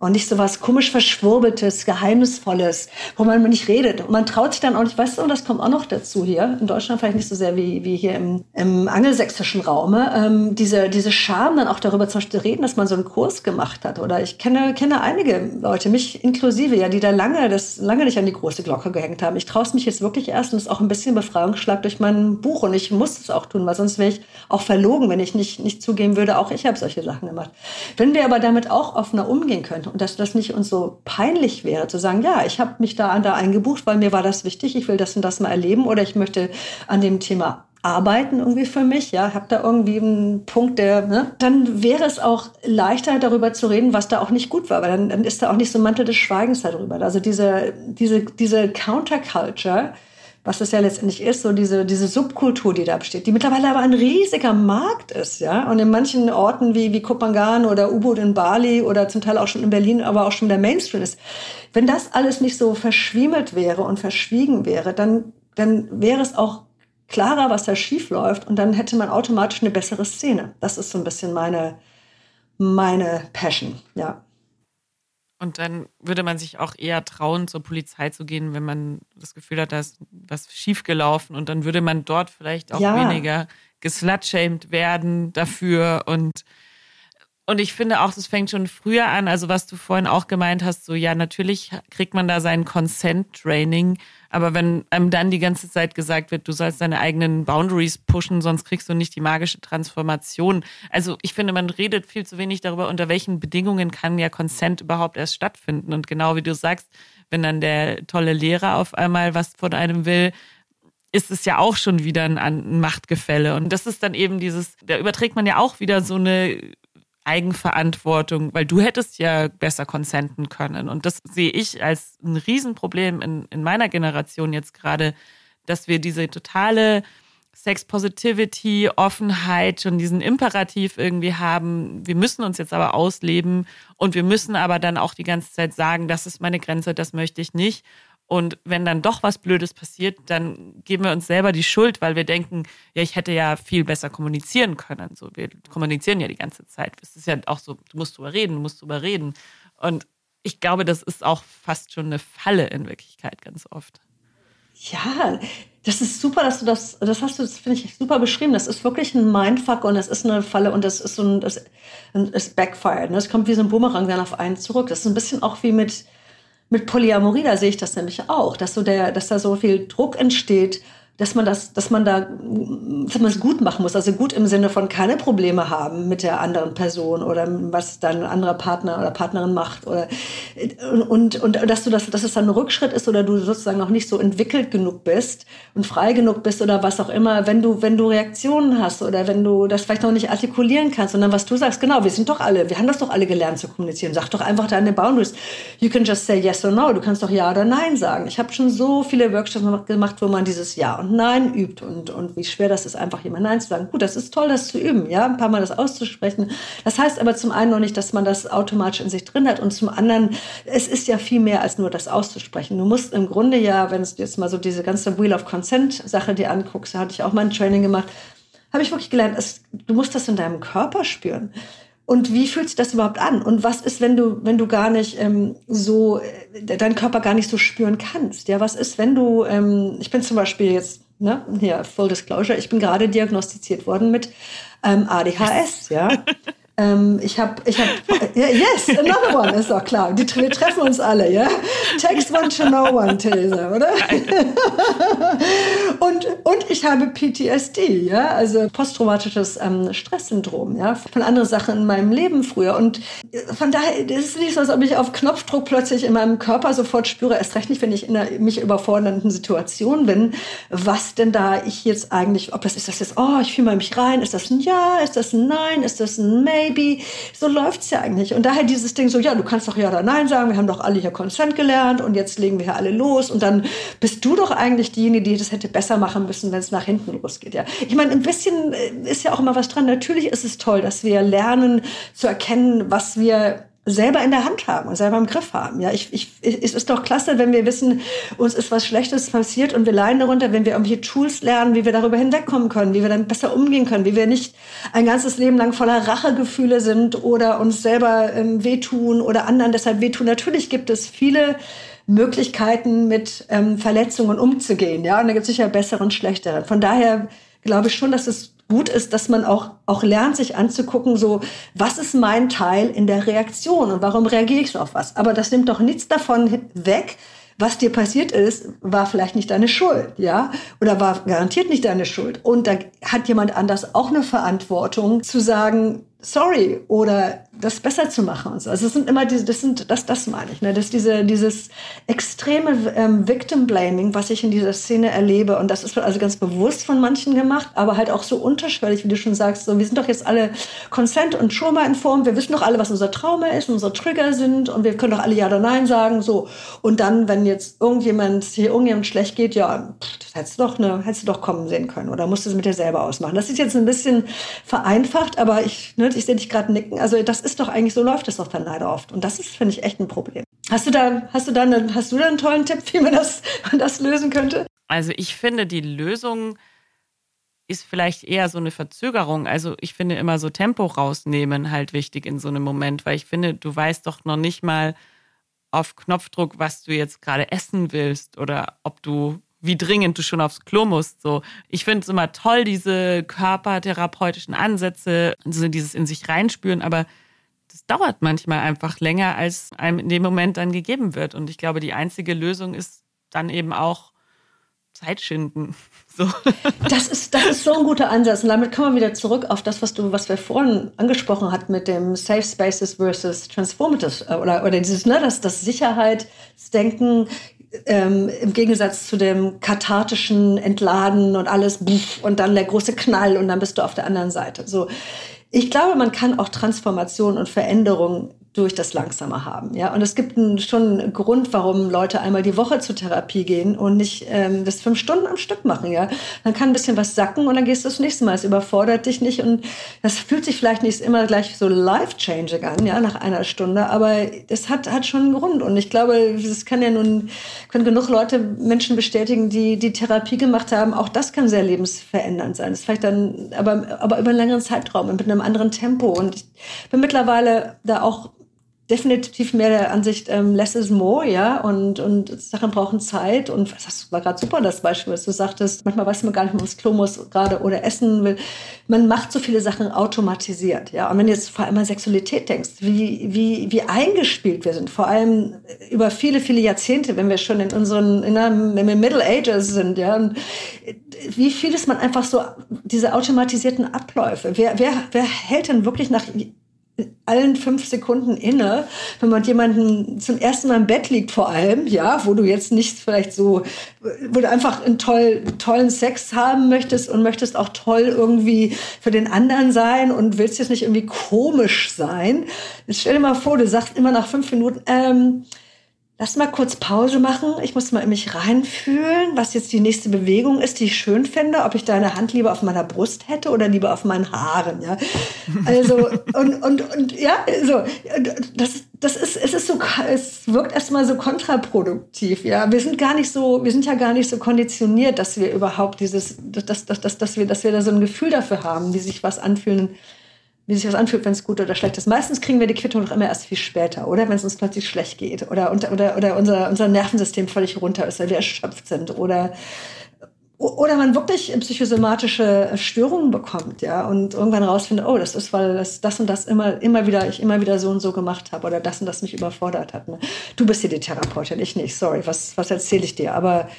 und nicht so was komisch verschwurbeltes, geheimnisvolles, wo man nicht redet. Und man traut sich dann auch nicht, weißt du, und das kommt auch noch dazu hier, in Deutschland vielleicht nicht so sehr wie, wie hier im, im angelsächsischen Raume, ähm, diese, diese Scham dann auch darüber zum Beispiel reden, dass man so einen Kurs gemacht hat. Oder ich kenne, kenne einige Leute, mich inklusive, ja, die da lange, das lange nicht an die große Glocke gehängt haben. Ich traue es mich jetzt wirklich erst und es ist auch ein bisschen Befreiungsschlag durch mein Buch und ich muss es auch tun, weil sonst wäre ich auch verlogen, wenn ich nicht, nicht zugeben würde, auch ich habe solche Sachen gemacht. Wenn wir aber damit auch offener umgehen könnten, und dass das nicht uns so peinlich wäre, zu sagen, ja, ich habe mich da an da eingebucht, weil mir war das wichtig, ich will das und das mal erleben oder ich möchte an dem Thema arbeiten irgendwie für mich, ja, habe da irgendwie einen Punkt, der, ne, dann wäre es auch leichter darüber zu reden, was da auch nicht gut war, weil dann, dann ist da auch nicht so ein Mantel des Schweigens darüber. Also diese, diese, diese Counterculture, was das ja letztendlich ist, so diese, diese Subkultur, die da besteht, die mittlerweile aber ein riesiger Markt ist, ja. Und in manchen Orten wie, wie Kopangan oder U-Boot in Bali oder zum Teil auch schon in Berlin, aber auch schon der Mainstream ist. Wenn das alles nicht so verschwiemelt wäre und verschwiegen wäre, dann, dann wäre es auch klarer, was da schief läuft und dann hätte man automatisch eine bessere Szene. Das ist so ein bisschen meine, meine Passion, ja. Und dann würde man sich auch eher trauen, zur Polizei zu gehen, wenn man das Gefühl hat, da ist was schiefgelaufen. Und dann würde man dort vielleicht auch ja. weniger geslutshamed werden dafür und und ich finde auch, das fängt schon früher an, also was du vorhin auch gemeint hast, so ja, natürlich kriegt man da sein Consent-Training, aber wenn einem dann die ganze Zeit gesagt wird, du sollst deine eigenen Boundaries pushen, sonst kriegst du nicht die magische Transformation. Also ich finde, man redet viel zu wenig darüber, unter welchen Bedingungen kann ja Consent überhaupt erst stattfinden. Und genau wie du sagst, wenn dann der tolle Lehrer auf einmal was von einem will, ist es ja auch schon wieder ein, Machtgefälle. Und das ist dann eben dieses, da überträgt man ja auch wieder so eine Eigenverantwortung, weil du hättest ja besser konsenten können. Und das sehe ich als ein Riesenproblem in, in meiner Generation jetzt gerade, dass wir diese totale Sex Positivity, Offenheit, schon diesen Imperativ irgendwie haben. Wir müssen uns jetzt aber ausleben und wir müssen aber dann auch die ganze Zeit sagen, das ist meine Grenze, das möchte ich nicht. Und wenn dann doch was Blödes passiert, dann geben wir uns selber die Schuld, weil wir denken, ja, ich hätte ja viel besser kommunizieren können. So, wir kommunizieren ja die ganze Zeit. Es ist ja auch so, du musst drüber reden, du musst drüber reden. Und ich glaube, das ist auch fast schon eine Falle in Wirklichkeit ganz oft. Ja, das ist super, dass du das, das hast du, das finde ich super beschrieben. Das ist wirklich ein Mindfuck und das ist eine Falle und das ist so ein, das, es backfired. Das kommt wie so ein Boomerang dann auf einen zurück. Das ist ein bisschen auch wie mit, mit Polyamorie, da sehe ich das nämlich auch, dass so der, dass da so viel Druck entsteht dass man das, dass man da, dass man es gut machen muss. Also gut im Sinne von keine Probleme haben mit der anderen Person oder was dann ein anderer Partner oder Partnerin macht oder und, und, und dass du das, dass es dann ein Rückschritt ist oder du sozusagen noch nicht so entwickelt genug bist und frei genug bist oder was auch immer, wenn du, wenn du Reaktionen hast oder wenn du das vielleicht noch nicht artikulieren kannst, sondern was du sagst, genau, wir sind doch alle, wir haben das doch alle gelernt zu kommunizieren. Sag doch einfach deine Boundaries. You can just say yes or no. Du kannst doch ja oder nein sagen. Ich habe schon so viele Workshops gemacht, wo man dieses Ja und Nein übt und, und wie schwer das ist, einfach jemand Nein zu sagen. Gut, das ist toll, das zu üben, ja, ein paar Mal das auszusprechen. Das heißt aber zum einen noch nicht, dass man das automatisch in sich drin hat und zum anderen, es ist ja viel mehr als nur das auszusprechen. Du musst im Grunde ja, wenn du jetzt mal so diese ganze Wheel of Consent Sache dir anguckst, da hatte ich auch mal ein Training gemacht, habe ich wirklich gelernt, es, du musst das in deinem Körper spüren. Und wie fühlt sich das überhaupt an? Und was ist, wenn du, wenn du gar nicht ähm, so, äh, deinen Körper gar nicht so spüren kannst? Ja, was ist, wenn du, ähm, ich bin zum Beispiel jetzt ne, hier, Full Disclosure, ich bin gerade diagnostiziert worden mit ähm, ADHS, ja. Ähm, ich habe, ich habe, yes, another one, ist doch klar. Die, wir treffen uns alle, ja. Text one to no one, These, oder? und, und ich habe PTSD, ja, also posttraumatisches ähm, Stresssyndrom, ja, von anderen Sachen in meinem Leben früher. Und von daher, ist nicht so, als ob ich auf Knopfdruck plötzlich in meinem Körper sofort spüre, erst recht nicht, wenn ich in einer mich überfordernden Situation bin, was denn da ich jetzt eigentlich, ob das ist das jetzt, oh, ich fühle mal mich rein, ist das ein Ja, ist das ein Nein, ist das ein May? Baby. So läuft's ja eigentlich. Und daher dieses Ding so, ja, du kannst doch ja oder nein sagen, wir haben doch alle hier Consent gelernt und jetzt legen wir hier alle los und dann bist du doch eigentlich diejenige, die das hätte besser machen müssen, wenn es nach hinten losgeht. Ja, ich meine, ein bisschen äh, ist ja auch immer was dran. Natürlich ist es toll, dass wir lernen zu erkennen, was wir selber in der Hand haben und selber im Griff haben. Ja, ich, ich, es ist doch klasse, wenn wir wissen, uns ist was Schlechtes passiert und wir leiden darunter, wenn wir irgendwelche Tools lernen, wie wir darüber hinwegkommen können, wie wir damit besser umgehen können, wie wir nicht ein ganzes Leben lang voller Rachegefühle sind oder uns selber ähm, wehtun oder anderen deshalb wehtun. Natürlich gibt es viele Möglichkeiten, mit ähm, Verletzungen umzugehen. Ja, und da gibt es sicher bessere und schlechtere. Von daher glaube ich schon, dass es gut ist, dass man auch, auch lernt, sich anzugucken, so, was ist mein Teil in der Reaktion und warum reagiere ich so auf was? Aber das nimmt doch nichts davon weg, was dir passiert ist, war vielleicht nicht deine Schuld, ja? Oder war garantiert nicht deine Schuld. Und da hat jemand anders auch eine Verantwortung zu sagen, sorry oder das besser zu machen und so. Also es sind immer diese, das sind, das, das meine ich, ne? Das diese, dieses extreme ähm, Victim Blaming, was ich in dieser Szene erlebe. Und das ist also ganz bewusst von manchen gemacht, aber halt auch so unterschwellig, wie du schon sagst. So, wir sind doch jetzt alle Consent und Trauma informed. Wir wissen doch alle, was unser Trauma ist, unsere Trigger sind und wir können doch alle Ja oder Nein sagen, so. Und dann, wenn jetzt irgendjemand, hier irgendjemand schlecht geht, ja, das hättest du doch, ne, hättest du doch kommen sehen können oder musst du es mit dir selber ausmachen. Das ist jetzt ein bisschen vereinfacht, aber ich, ne, ich sehe dich gerade nicken. Also das ist doch eigentlich, so läuft es doch dann leider oft. Und das ist, finde ich, echt ein Problem. Hast du da, hast du da, eine, hast du da einen tollen Tipp, wie man das, das lösen könnte? Also ich finde die Lösung ist vielleicht eher so eine Verzögerung. Also ich finde immer so Tempo rausnehmen halt wichtig in so einem Moment, weil ich finde, du weißt doch noch nicht mal auf Knopfdruck, was du jetzt gerade essen willst oder ob du wie dringend du schon aufs Klo musst. So, ich finde es immer toll, diese körpertherapeutischen Ansätze, also dieses in sich reinspüren, aber dauert manchmal einfach länger, als einem in dem Moment dann gegeben wird. Und ich glaube, die einzige Lösung ist dann eben auch Zeit schinden. So. Das ist, das ist so ein guter Ansatz. Und damit kommen wir wieder zurück auf das, was du, was wir vorhin angesprochen hatten mit dem Safe Spaces versus Transformative äh, oder, oder dieses, ne, das, das Sicherheitsdenken ähm, im Gegensatz zu dem kathartischen Entladen und alles und dann der große Knall und dann bist du auf der anderen Seite. So, ich glaube, man kann auch Transformation und Veränderung durch das Langsame haben. Ja? Und es gibt einen, schon einen Grund, warum Leute einmal die Woche zur Therapie gehen und nicht ähm, das fünf Stunden am Stück machen. Ja? Dann kann ein bisschen was sacken und dann gehst du das nächste Mal. Es überfordert dich nicht und das fühlt sich vielleicht nicht immer gleich so life-changing an, ja, nach einer Stunde, aber es hat, hat schon einen Grund. Und ich glaube, es kann ja nun, können genug Leute, Menschen bestätigen, die die Therapie gemacht haben. Auch das kann sehr lebensverändernd sein. Das ist vielleicht dann, aber, aber über einen längeren Zeitraum und mit einem anderen Tempo. Und ich bin mittlerweile da auch definitiv mehr der Ansicht, ähm, less is more, ja, und, und Sachen brauchen Zeit. Und das war gerade super, das Beispiel, was du sagtest. Manchmal weiß man gar nicht, ob man ins Klo muss gerade oder essen will. Man macht so viele Sachen automatisiert, ja. Und wenn du jetzt vor allem an Sexualität denkst, wie, wie, wie eingespielt wir sind, vor allem über viele, viele Jahrzehnte, wenn wir schon in unseren, in einem, in den Middle Ages sind, ja, und wie viel ist man einfach so, diese automatisierten Abläufe? Wer, wer, wer hält denn wirklich nach allen fünf Sekunden inne, wenn man jemanden zum ersten Mal im Bett liegt vor allem, ja, wo du jetzt nicht vielleicht so, wo du einfach einen toll, tollen Sex haben möchtest und möchtest auch toll irgendwie für den anderen sein und willst jetzt nicht irgendwie komisch sein. Jetzt stell dir mal vor, du sagst immer nach fünf Minuten, ähm, Lass mal kurz Pause machen. Ich muss mal in mich reinfühlen, was jetzt die nächste Bewegung ist, die ich schön finde. Ob ich deine Hand lieber auf meiner Brust hätte oder lieber auf meinen Haaren, ja. Also, und, und, und, ja, so, das, das ist, es ist so, es wirkt erstmal so kontraproduktiv, ja. Wir sind gar nicht so, wir sind ja gar nicht so konditioniert, dass wir überhaupt dieses, dass, dass, dass, dass wir, dass wir da so ein Gefühl dafür haben, wie sich was anfühlen wie sich was anfühlt, wenn es gut oder schlecht ist. Meistens kriegen wir die Quittung doch immer erst viel später, oder? Wenn es uns plötzlich schlecht geht oder, oder, oder unser, unser Nervensystem völlig runter ist, weil wir erschöpft sind oder, oder man wirklich psychosomatische Störungen bekommt, ja, und irgendwann rausfindet, oh, das ist, weil das, das und das immer, immer wieder, ich immer wieder so und so gemacht habe oder das und das mich überfordert hat. Ne? Du bist hier die Therapeutin, ich nicht, sorry, was, was erzähle ich dir? Aber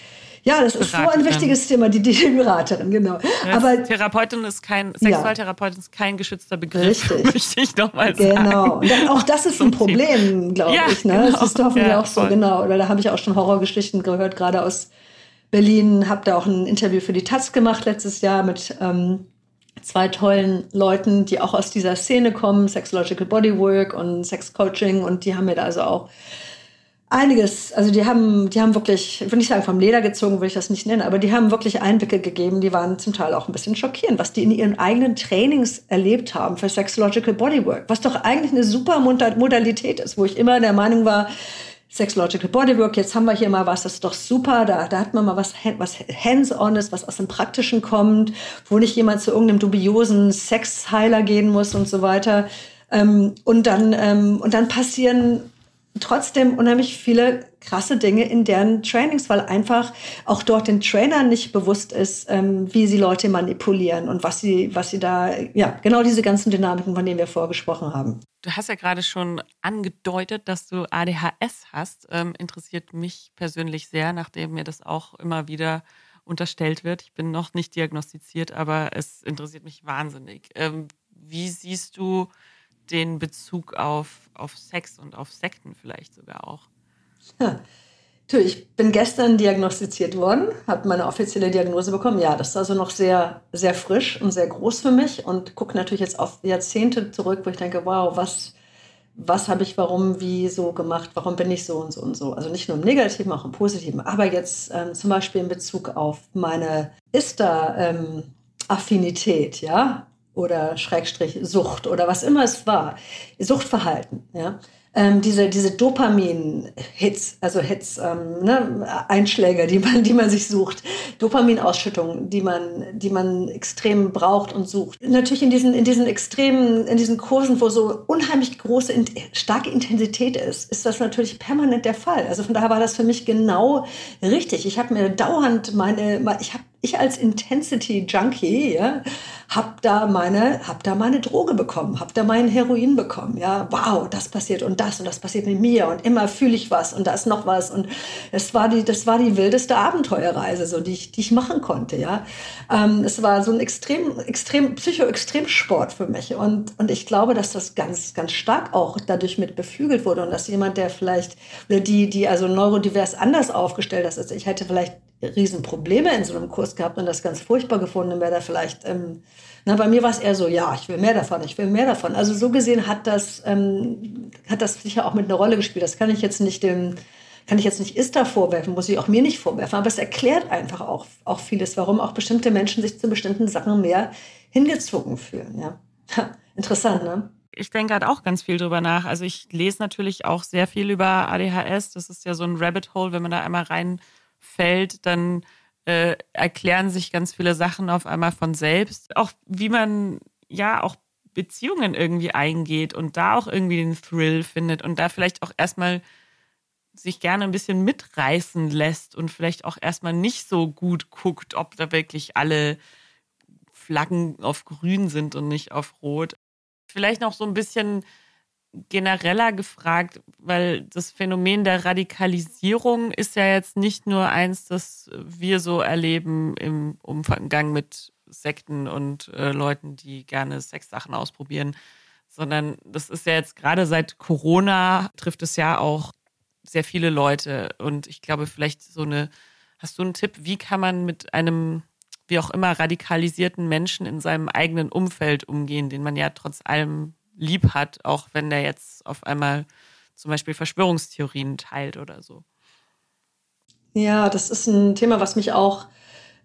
ja, das ist so ein wichtiges Thema, die, die Beraterin, genau. Ja, Aber Therapeutin ist kein, Sexualtherapeutin ist kein geschützter Begriff, Richtig. möchte ich nochmal sagen. Genau. Und dann, auch das ist ein Problem, glaube ja, ich. Ne? Genau. Das ist hoffentlich ja, auch so, voll. genau. Oder da habe ich auch schon Horrorgeschichten gehört, gerade aus Berlin. Habe da auch ein Interview für die Taz gemacht letztes Jahr mit ähm, zwei tollen Leuten, die auch aus dieser Szene kommen, Sexological Bodywork und Sex Coaching. Und die haben mir da also auch einiges, also die haben, die haben wirklich, ich will nicht sagen vom Leder gezogen, würde ich das nicht nennen, aber die haben wirklich Einblicke gegeben, die waren zum Teil auch ein bisschen schockierend, was die in ihren eigenen Trainings erlebt haben für Sexological Bodywork, was doch eigentlich eine super Modalität ist, wo ich immer der Meinung war, Sexological Bodywork, jetzt haben wir hier mal was, das ist doch super, da, da hat man mal was, was hands-on ist, was aus dem Praktischen kommt, wo nicht jemand zu irgendeinem dubiosen Sexheiler gehen muss und so weiter. Ähm, und dann, ähm, und dann passieren trotzdem unheimlich viele krasse Dinge in deren Trainings, weil einfach auch dort den Trainern nicht bewusst ist, ähm, wie sie Leute manipulieren und was sie, was sie da, ja, genau diese ganzen Dynamiken, von denen wir vorgesprochen haben. Du hast ja gerade schon angedeutet, dass du ADHS hast. Ähm, interessiert mich persönlich sehr, nachdem mir das auch immer wieder unterstellt wird. Ich bin noch nicht diagnostiziert, aber es interessiert mich wahnsinnig. Ähm, wie siehst du den Bezug auf, auf Sex und auf Sekten vielleicht sogar auch. Ja. Ich bin gestern diagnostiziert worden, habe meine offizielle Diagnose bekommen. Ja, das ist also noch sehr, sehr frisch und sehr groß für mich und gucke natürlich jetzt auf Jahrzehnte zurück, wo ich denke, wow, was, was habe ich warum, wie so gemacht, warum bin ich so und so und so. Also nicht nur im Negativen, auch im Positiven. Aber jetzt ähm, zum Beispiel in Bezug auf meine Ista-Affinität, ähm, ja, oder Schrägstrich Sucht oder was immer es war, Suchtverhalten. Ja? ähm, diese, diese Dopamin-Hits, also Hits, ähm, ne, Einschläge, die man, die man sich sucht, Dopaminausschüttung, die man, die man extrem braucht und sucht. Natürlich in diesen, in diesen extremen, in diesen Kursen, wo so unheimlich große, starke Intensität ist, ist das natürlich permanent der Fall. Also von daher war das für mich genau richtig. Ich habe mir dauernd meine, ich habe ich als Intensity Junkie, ja, hab da meine, hab da meine Droge bekommen, hab da mein Heroin bekommen, ja, wow, das passiert und das und das passiert mit mir und immer fühle ich was und da ist noch was und es war die, das war die wildeste Abenteuerreise, so die ich, die ich machen konnte, ja. Ähm, es war so ein extrem, extrem Psycho-Extremsport für mich und und ich glaube, dass das ganz, ganz stark auch dadurch mit beflügelt wurde und dass jemand, der vielleicht oder die, die also neurodivers anders aufgestellt ist, also ich hätte vielleicht Riesenprobleme in so einem Kurs gehabt und das ganz furchtbar gefunden, wäre da vielleicht, ähm, na, bei mir war es eher so, ja, ich will mehr davon, ich will mehr davon. Also so gesehen hat das, ähm, hat das sicher auch mit einer Rolle gespielt. Das kann ich jetzt nicht dem, kann ich jetzt nicht Ista vorwerfen, muss ich auch mir nicht vorwerfen, aber es erklärt einfach auch, auch vieles, warum auch bestimmte Menschen sich zu bestimmten Sachen mehr hingezwungen fühlen, ja. Interessant, ne? ich denke halt auch ganz viel drüber nach. Also ich lese natürlich auch sehr viel über ADHS. Das ist ja so ein Rabbit Hole, wenn man da einmal rein fällt, dann äh, erklären sich ganz viele Sachen auf einmal von selbst. Auch wie man ja auch Beziehungen irgendwie eingeht und da auch irgendwie den Thrill findet und da vielleicht auch erstmal sich gerne ein bisschen mitreißen lässt und vielleicht auch erstmal nicht so gut guckt, ob da wirklich alle Flaggen auf grün sind und nicht auf rot. Vielleicht noch so ein bisschen genereller gefragt, weil das Phänomen der Radikalisierung ist ja jetzt nicht nur eins, das wir so erleben im Umgang mit Sekten und äh, Leuten, die gerne Sexsachen ausprobieren, sondern das ist ja jetzt gerade seit Corona trifft es ja auch sehr viele Leute. Und ich glaube vielleicht so eine, hast du einen Tipp, wie kann man mit einem wie auch immer radikalisierten Menschen in seinem eigenen Umfeld umgehen, den man ja trotz allem lieb hat, auch wenn der jetzt auf einmal zum Beispiel Verschwörungstheorien teilt oder so. Ja, das ist ein Thema, was mich auch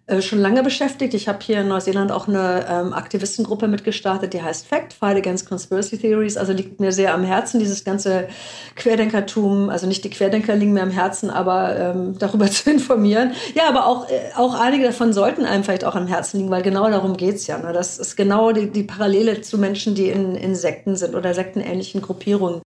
äh, schon lange beschäftigt. Ich habe hier in Neuseeland auch eine ähm, Aktivistengruppe mitgestartet, die heißt FACT, Fight Against Conspiracy Theories. Also liegt mir sehr am Herzen, dieses ganze Querdenkertum. Also nicht die Querdenker liegen mir am Herzen, aber ähm, darüber zu informieren. Ja, aber auch, äh, auch einige davon sollten einem vielleicht auch am Herzen liegen, weil genau darum geht's ja. Ne? Das ist genau die, die Parallele zu Menschen, die in, in Sekten sind oder sektenähnlichen Gruppierungen.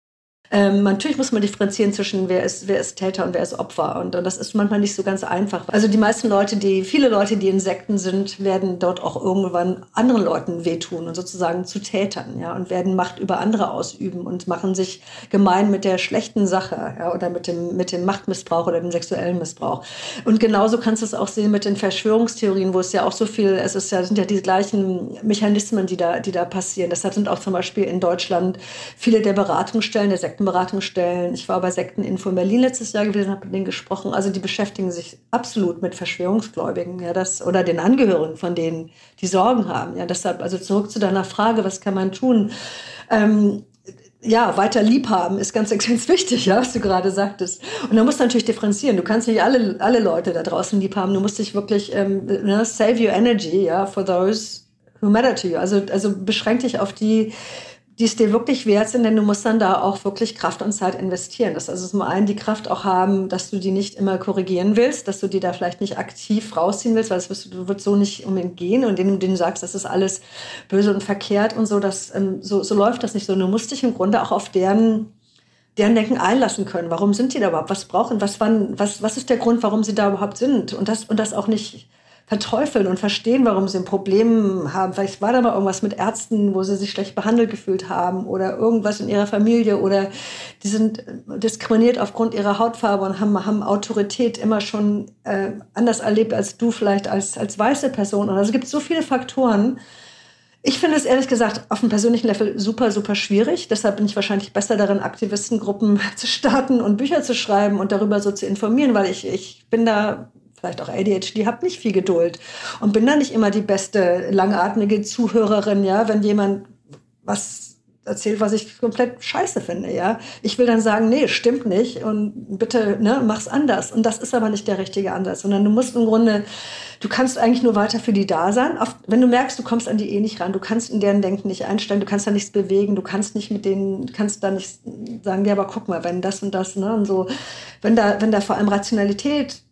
Ähm, natürlich muss man differenzieren zwischen wer ist, wer ist Täter und wer ist Opfer. Und, und, das ist manchmal nicht so ganz einfach. Also die meisten Leute, die, viele Leute, die in Sekten sind, werden dort auch irgendwann anderen Leuten wehtun und sozusagen zu Tätern, ja, und werden Macht über andere ausüben und machen sich gemein mit der schlechten Sache, ja, oder mit dem, mit dem Machtmissbrauch oder dem sexuellen Missbrauch. Und genauso kannst du es auch sehen mit den Verschwörungstheorien, wo es ja auch so viel, es ist ja, sind ja die gleichen Mechanismen, die da, die da passieren. Deshalb sind auch zum Beispiel in Deutschland viele der Beratungsstellen der Sekten Sektenberatungsstellen. Ich war bei Sekteninfo in Berlin letztes Jahr gewesen, habe mit denen gesprochen. Also die beschäftigen sich absolut mit Verschwörungsgläubigen, ja, das oder den Angehörigen von denen, die Sorgen haben. Ja, deshalb also zurück zu deiner Frage, was kann man tun? Ähm, ja, weiter lieb haben ist ganz, ganz wichtig, ja, was du gerade sagtest. Und da musst du natürlich differenzieren. Du kannst nicht alle, alle Leute da draußen lieb haben. Du musst dich wirklich ähm, ne, save your energy, ja, for those who matter to you. Also, also beschränk dich auf die, die es dir wirklich wert sind, denn du musst dann da auch wirklich Kraft und Zeit investieren. Das also zum einen die Kraft auch haben, dass du die nicht immer korrigieren willst, dass du die da vielleicht nicht aktiv rausziehen willst, weil das wirst du, wird so nicht unbedingt gehen und denen du sagst, das ist alles böse und verkehrt und so, das, ähm, so, so läuft das nicht so. Du musst dich im Grunde auch auf deren deren Denken einlassen können. Warum sind die da überhaupt? Was brauchen? Was wann? Was was ist der Grund, warum sie da überhaupt sind? Und das und das auch nicht verteufeln und verstehen, warum sie ein Problem haben. Vielleicht war da mal irgendwas mit Ärzten, wo sie sich schlecht behandelt gefühlt haben oder irgendwas in ihrer Familie oder die sind diskriminiert aufgrund ihrer Hautfarbe und haben, haben Autorität immer schon äh, anders erlebt als du vielleicht als, als weiße Person. Und also es gibt so viele Faktoren. Ich finde es ehrlich gesagt auf einem persönlichen Level super, super schwierig. Deshalb bin ich wahrscheinlich besser darin, Aktivistengruppen zu starten und Bücher zu schreiben und darüber so zu informieren, weil ich, ich bin da vielleicht auch ADHD, habe nicht viel Geduld und bin da nicht immer die beste langatmige Zuhörerin, ja, wenn jemand was erzählt, was ich komplett scheiße finde, ja. Ich will dann sagen, nee, stimmt nicht und bitte, ne, mach's anders. Und das ist aber nicht der richtige Ansatz, sondern du musst im Grunde, du kannst eigentlich nur weiter für die da sein. Auf, wenn du merkst, du kommst an die eh nicht ran, du kannst in deren Denken nicht einsteigen, du kannst da nichts bewegen, du kannst nicht mit denen, kannst da nicht sagen, ja, aber guck mal, wenn das und das, ne, und so, wenn da, wenn da vor allem Rationalität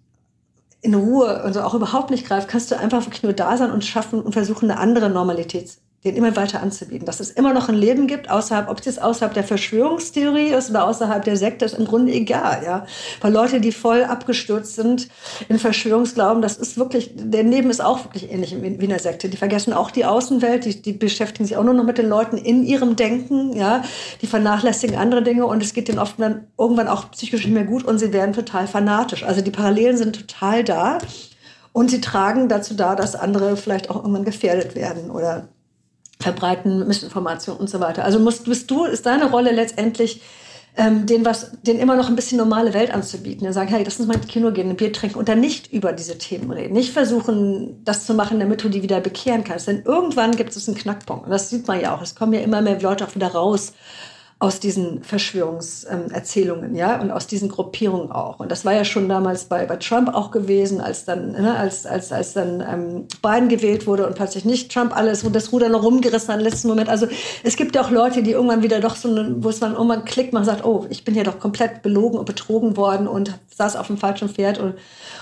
in Ruhe und so auch überhaupt nicht greift, kannst du einfach wirklich nur da sein und schaffen und versuchen, eine andere Normalität den immer weiter anzubieten. Dass es immer noch ein Leben gibt, außerhalb, ob es jetzt außerhalb der Verschwörungstheorie ist oder außerhalb der Sekte, ist im Grunde egal, ja. Weil Leute, die voll abgestürzt sind in Verschwörungsglauben, das ist wirklich, der Leben ist auch wirklich ähnlich wie in der Sekte. Die vergessen auch die Außenwelt, die, die beschäftigen sich auch nur noch mit den Leuten in ihrem Denken, ja. Die vernachlässigen andere Dinge und es geht denen oft dann irgendwann auch psychisch nicht mehr gut und sie werden total fanatisch. Also die Parallelen sind total da. Und sie tragen dazu da, dass andere vielleicht auch irgendwann gefährdet werden oder verbreiten Missinformationen und so weiter. Also musst, bist du, ist deine Rolle letztendlich, ähm, den was, den immer noch ein bisschen normale Welt anzubieten. Ja, sagen, hey, lass uns mal ins Kino gehen, ein Bier trinken und dann nicht über diese Themen reden. Nicht versuchen, das zu machen, damit du die wieder bekehren kannst. Denn irgendwann gibt es einen Knackpunkt. Und das sieht man ja auch. Es kommen ja immer mehr Leute auch wieder raus aus diesen Verschwörungserzählungen, ja, und aus diesen Gruppierungen auch. Und das war ja schon damals bei, bei Trump auch gewesen, als dann, ne, als, als, als dann ähm, Biden gewählt wurde und plötzlich nicht Trump alles, das Ruder noch rumgerissen hat im letzten Moment. Also es gibt ja auch Leute, die irgendwann wieder doch so, wo es dann irgendwann klickt, man sagt, oh, ich bin ja doch komplett belogen und betrogen worden und saß auf dem falschen Pferd. Und,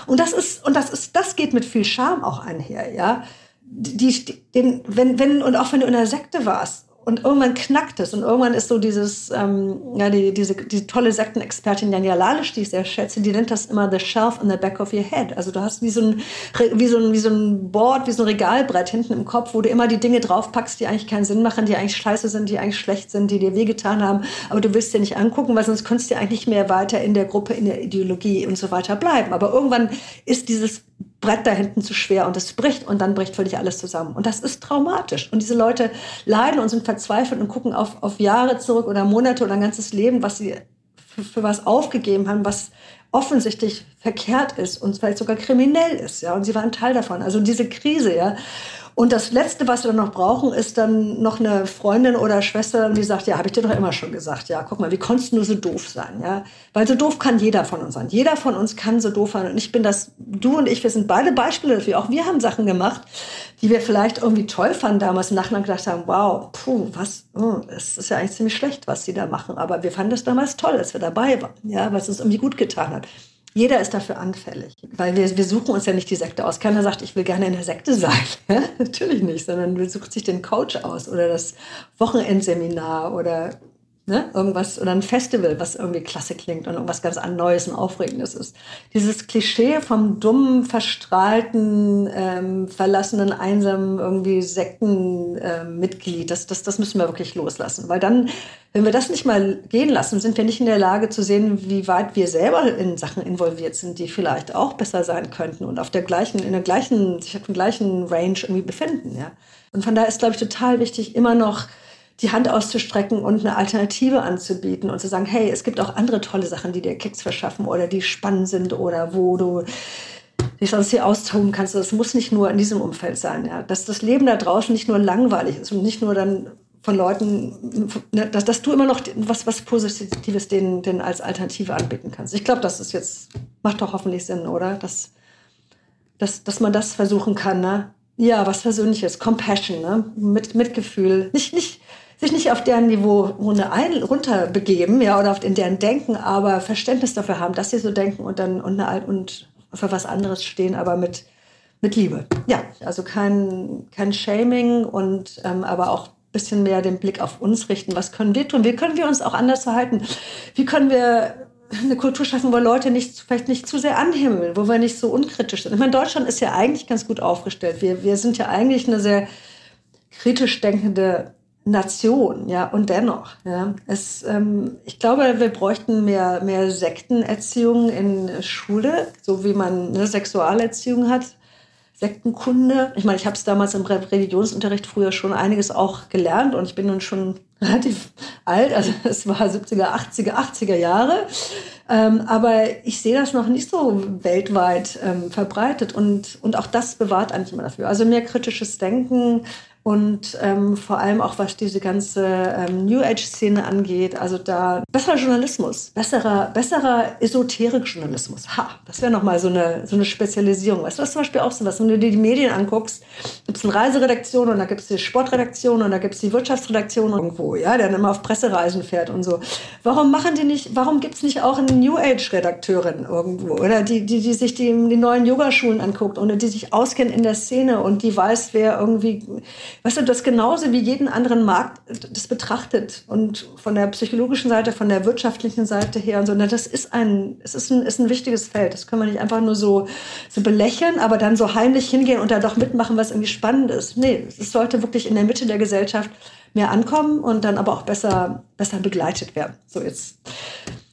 und das ist, und das ist, das geht mit viel Scham auch einher, ja. Die, den, wenn, wenn, und auch wenn du in der Sekte warst und irgendwann knackt es und irgendwann ist so dieses, ähm, ja, die, diese die tolle Sektenexpertin Janja Lalisch, die ich sehr schätze, die nennt das immer the shelf in the back of your head. Also du hast wie so ein, wie so ein, wie so ein Board, wie so ein Regalbrett hinten im Kopf, wo du immer die Dinge draufpackst, die eigentlich keinen Sinn machen, die eigentlich scheiße sind, die eigentlich schlecht sind, die dir wehgetan haben, aber du willst dir nicht angucken, weil sonst könntest du eigentlich nicht mehr weiter in der Gruppe, in der Ideologie und so weiter bleiben. Aber irgendwann ist dieses Brett da hinten zu schwer und es bricht und dann bricht völlig alles zusammen. Und das ist traumatisch. Und diese Leute leiden und sind verzweifelt und gucken auf, auf Jahre zurück oder Monate oder ein ganzes Leben, was sie für, für was aufgegeben haben, was offensichtlich verkehrt ist und vielleicht sogar kriminell ist, ja. Und sie waren Teil davon. Also diese Krise, ja. Und das Letzte, was wir dann noch brauchen, ist dann noch eine Freundin oder Schwester, die sagt, ja, habe ich dir doch immer schon gesagt. Ja, guck mal, wie konntest du nur so doof sein? Ja, weil so doof kann jeder von uns sein. Jeder von uns kann so doof sein. Und ich bin das, du und ich, wir sind beide Beispiele dafür. Auch wir haben Sachen gemacht, die wir vielleicht irgendwie toll fanden damals im Nachhinein gedacht haben, wow, puh, was, oh, das ist ja eigentlich ziemlich schlecht, was sie da machen. Aber wir fanden das damals toll, als wir dabei waren. Ja, weil es uns irgendwie gut getan hat. Jeder ist dafür anfällig, weil wir, wir suchen uns ja nicht die Sekte aus. Keiner sagt, ich will gerne in der Sekte sein. Natürlich nicht, sondern man sucht sich den Coach aus oder das Wochenendseminar oder Ne? Irgendwas oder ein Festival, was irgendwie klasse klingt und irgendwas ganz Neues und Aufregendes ist. Dieses Klischee vom dummen, verstrahlten, ähm, verlassenen, einsamen irgendwie Sektenmitglied, ähm, das, das, das müssen wir wirklich loslassen. Weil dann, wenn wir das nicht mal gehen lassen, sind wir nicht in der Lage zu sehen, wie weit wir selber in Sachen involviert sind, die vielleicht auch besser sein könnten und auf der gleichen, in der gleichen, sich auf der gleichen Range irgendwie befinden. Ja? Und von daher ist, glaube ich, total wichtig, immer noch die Hand auszustrecken und eine Alternative anzubieten und zu sagen, hey, es gibt auch andere tolle Sachen, die dir Kicks verschaffen oder die spannend sind oder wo du dich sonst hier austoben kannst. Das muss nicht nur in diesem Umfeld sein, ja. Dass das Leben da draußen nicht nur langweilig ist und nicht nur dann von Leuten, ne, dass, dass du immer noch was, was Positives denen, denen als Alternative anbieten kannst. Ich glaube, das ist jetzt, macht doch hoffentlich Sinn, oder? Dass, dass, dass man das versuchen kann, ne? Ja, was Persönliches, Compassion, ne? Mit, Mitgefühl. Nicht, nicht, sich nicht auf deren Niveau runterbegeben, ja, oder in deren Denken, aber Verständnis dafür haben, dass sie so denken und dann und, eine, und für was anderes stehen, aber mit, mit Liebe. Ja, also kein, kein Shaming und ähm, aber auch ein bisschen mehr den Blick auf uns richten. Was können wir tun? Wie können wir uns auch anders verhalten? Wie können wir eine Kultur schaffen, wo Leute nicht, vielleicht nicht zu sehr anhimmeln, wo wir nicht so unkritisch sind. Ich meine, Deutschland ist ja eigentlich ganz gut aufgestellt. Wir, wir sind ja eigentlich eine sehr kritisch denkende Nation, ja, und dennoch, ja, es, ähm, ich glaube, wir bräuchten mehr, mehr Sektenerziehung in Schule, so wie man eine Sexualerziehung hat, Sektenkunde. Ich meine, ich habe es damals im Religionsunterricht früher schon einiges auch gelernt und ich bin nun schon relativ alt, also es war 70er, 80er, 80er Jahre. Ähm, aber ich sehe das noch nicht so weltweit ähm, verbreitet und, und auch das bewahrt eigentlich immer dafür. Also mehr kritisches Denken, und ähm, vor allem auch was diese ganze ähm, New Age-Szene angeht. Also da besserer Journalismus, besserer, besserer Esoterik-Journalismus. Ha, das wäre nochmal so eine, so eine Spezialisierung. Weißt du, das ist zum Beispiel auch so was, wenn du dir die Medien anguckst, gibt es eine Reiseredaktion und da gibt es die Sportredaktion und da gibt es die Wirtschaftsredaktion irgendwo, ja, der dann immer auf Pressereisen fährt und so. Warum machen die nicht, warum gibt es nicht auch eine New Age-Redakteurin irgendwo? Oder die, die, die sich die, die neuen Yogaschulen anguckt und die sich auskennt in der Szene und die weiß, wer irgendwie weißt du, das genauso wie jeden anderen Markt das betrachtet und von der psychologischen Seite, von der wirtschaftlichen Seite her und so. das ist ein, es ist ein, ist ein wichtiges Feld. Das können wir nicht einfach nur so, so belächeln, aber dann so heimlich hingehen und da doch mitmachen, was irgendwie spannend ist. Nee, es sollte wirklich in der Mitte der Gesellschaft mehr ankommen und dann aber auch besser, besser begleitet werden. So jetzt,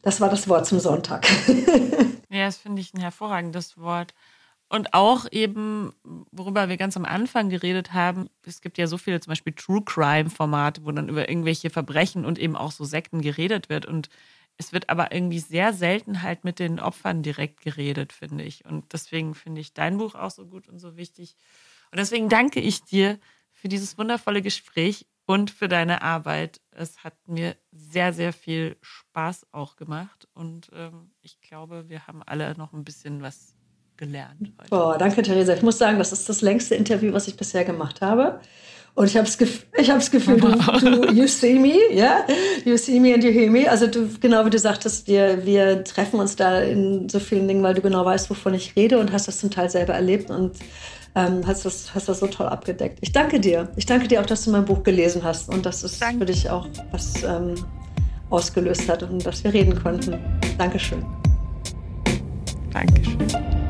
das war das Wort zum Sonntag. ja, das finde ich ein hervorragendes Wort. Und auch eben, worüber wir ganz am Anfang geredet haben, es gibt ja so viele zum Beispiel True Crime-Formate, wo dann über irgendwelche Verbrechen und eben auch so Sekten geredet wird. Und es wird aber irgendwie sehr selten halt mit den Opfern direkt geredet, finde ich. Und deswegen finde ich dein Buch auch so gut und so wichtig. Und deswegen danke ich dir für dieses wundervolle Gespräch und für deine Arbeit. Es hat mir sehr, sehr viel Spaß auch gemacht. Und ähm, ich glaube, wir haben alle noch ein bisschen was gelernt. Heute. Boah, danke, Theresa. Ich muss sagen, das ist das längste Interview, was ich bisher gemacht habe. Und ich habe das Gefühl, ich habe das Gefühl, du, du, you see me, ja, yeah? you see me and you hear me. Also du, genau wie du sagtest, wir, wir treffen uns da in so vielen Dingen, weil du genau weißt, wovon ich rede und hast das zum Teil selber erlebt und ähm, hast, das, hast das so toll abgedeckt. Ich danke dir. Ich danke dir auch, dass du mein Buch gelesen hast und dass es danke. für dich auch was ähm, ausgelöst hat und dass wir reden konnten. Dankeschön. Dankeschön.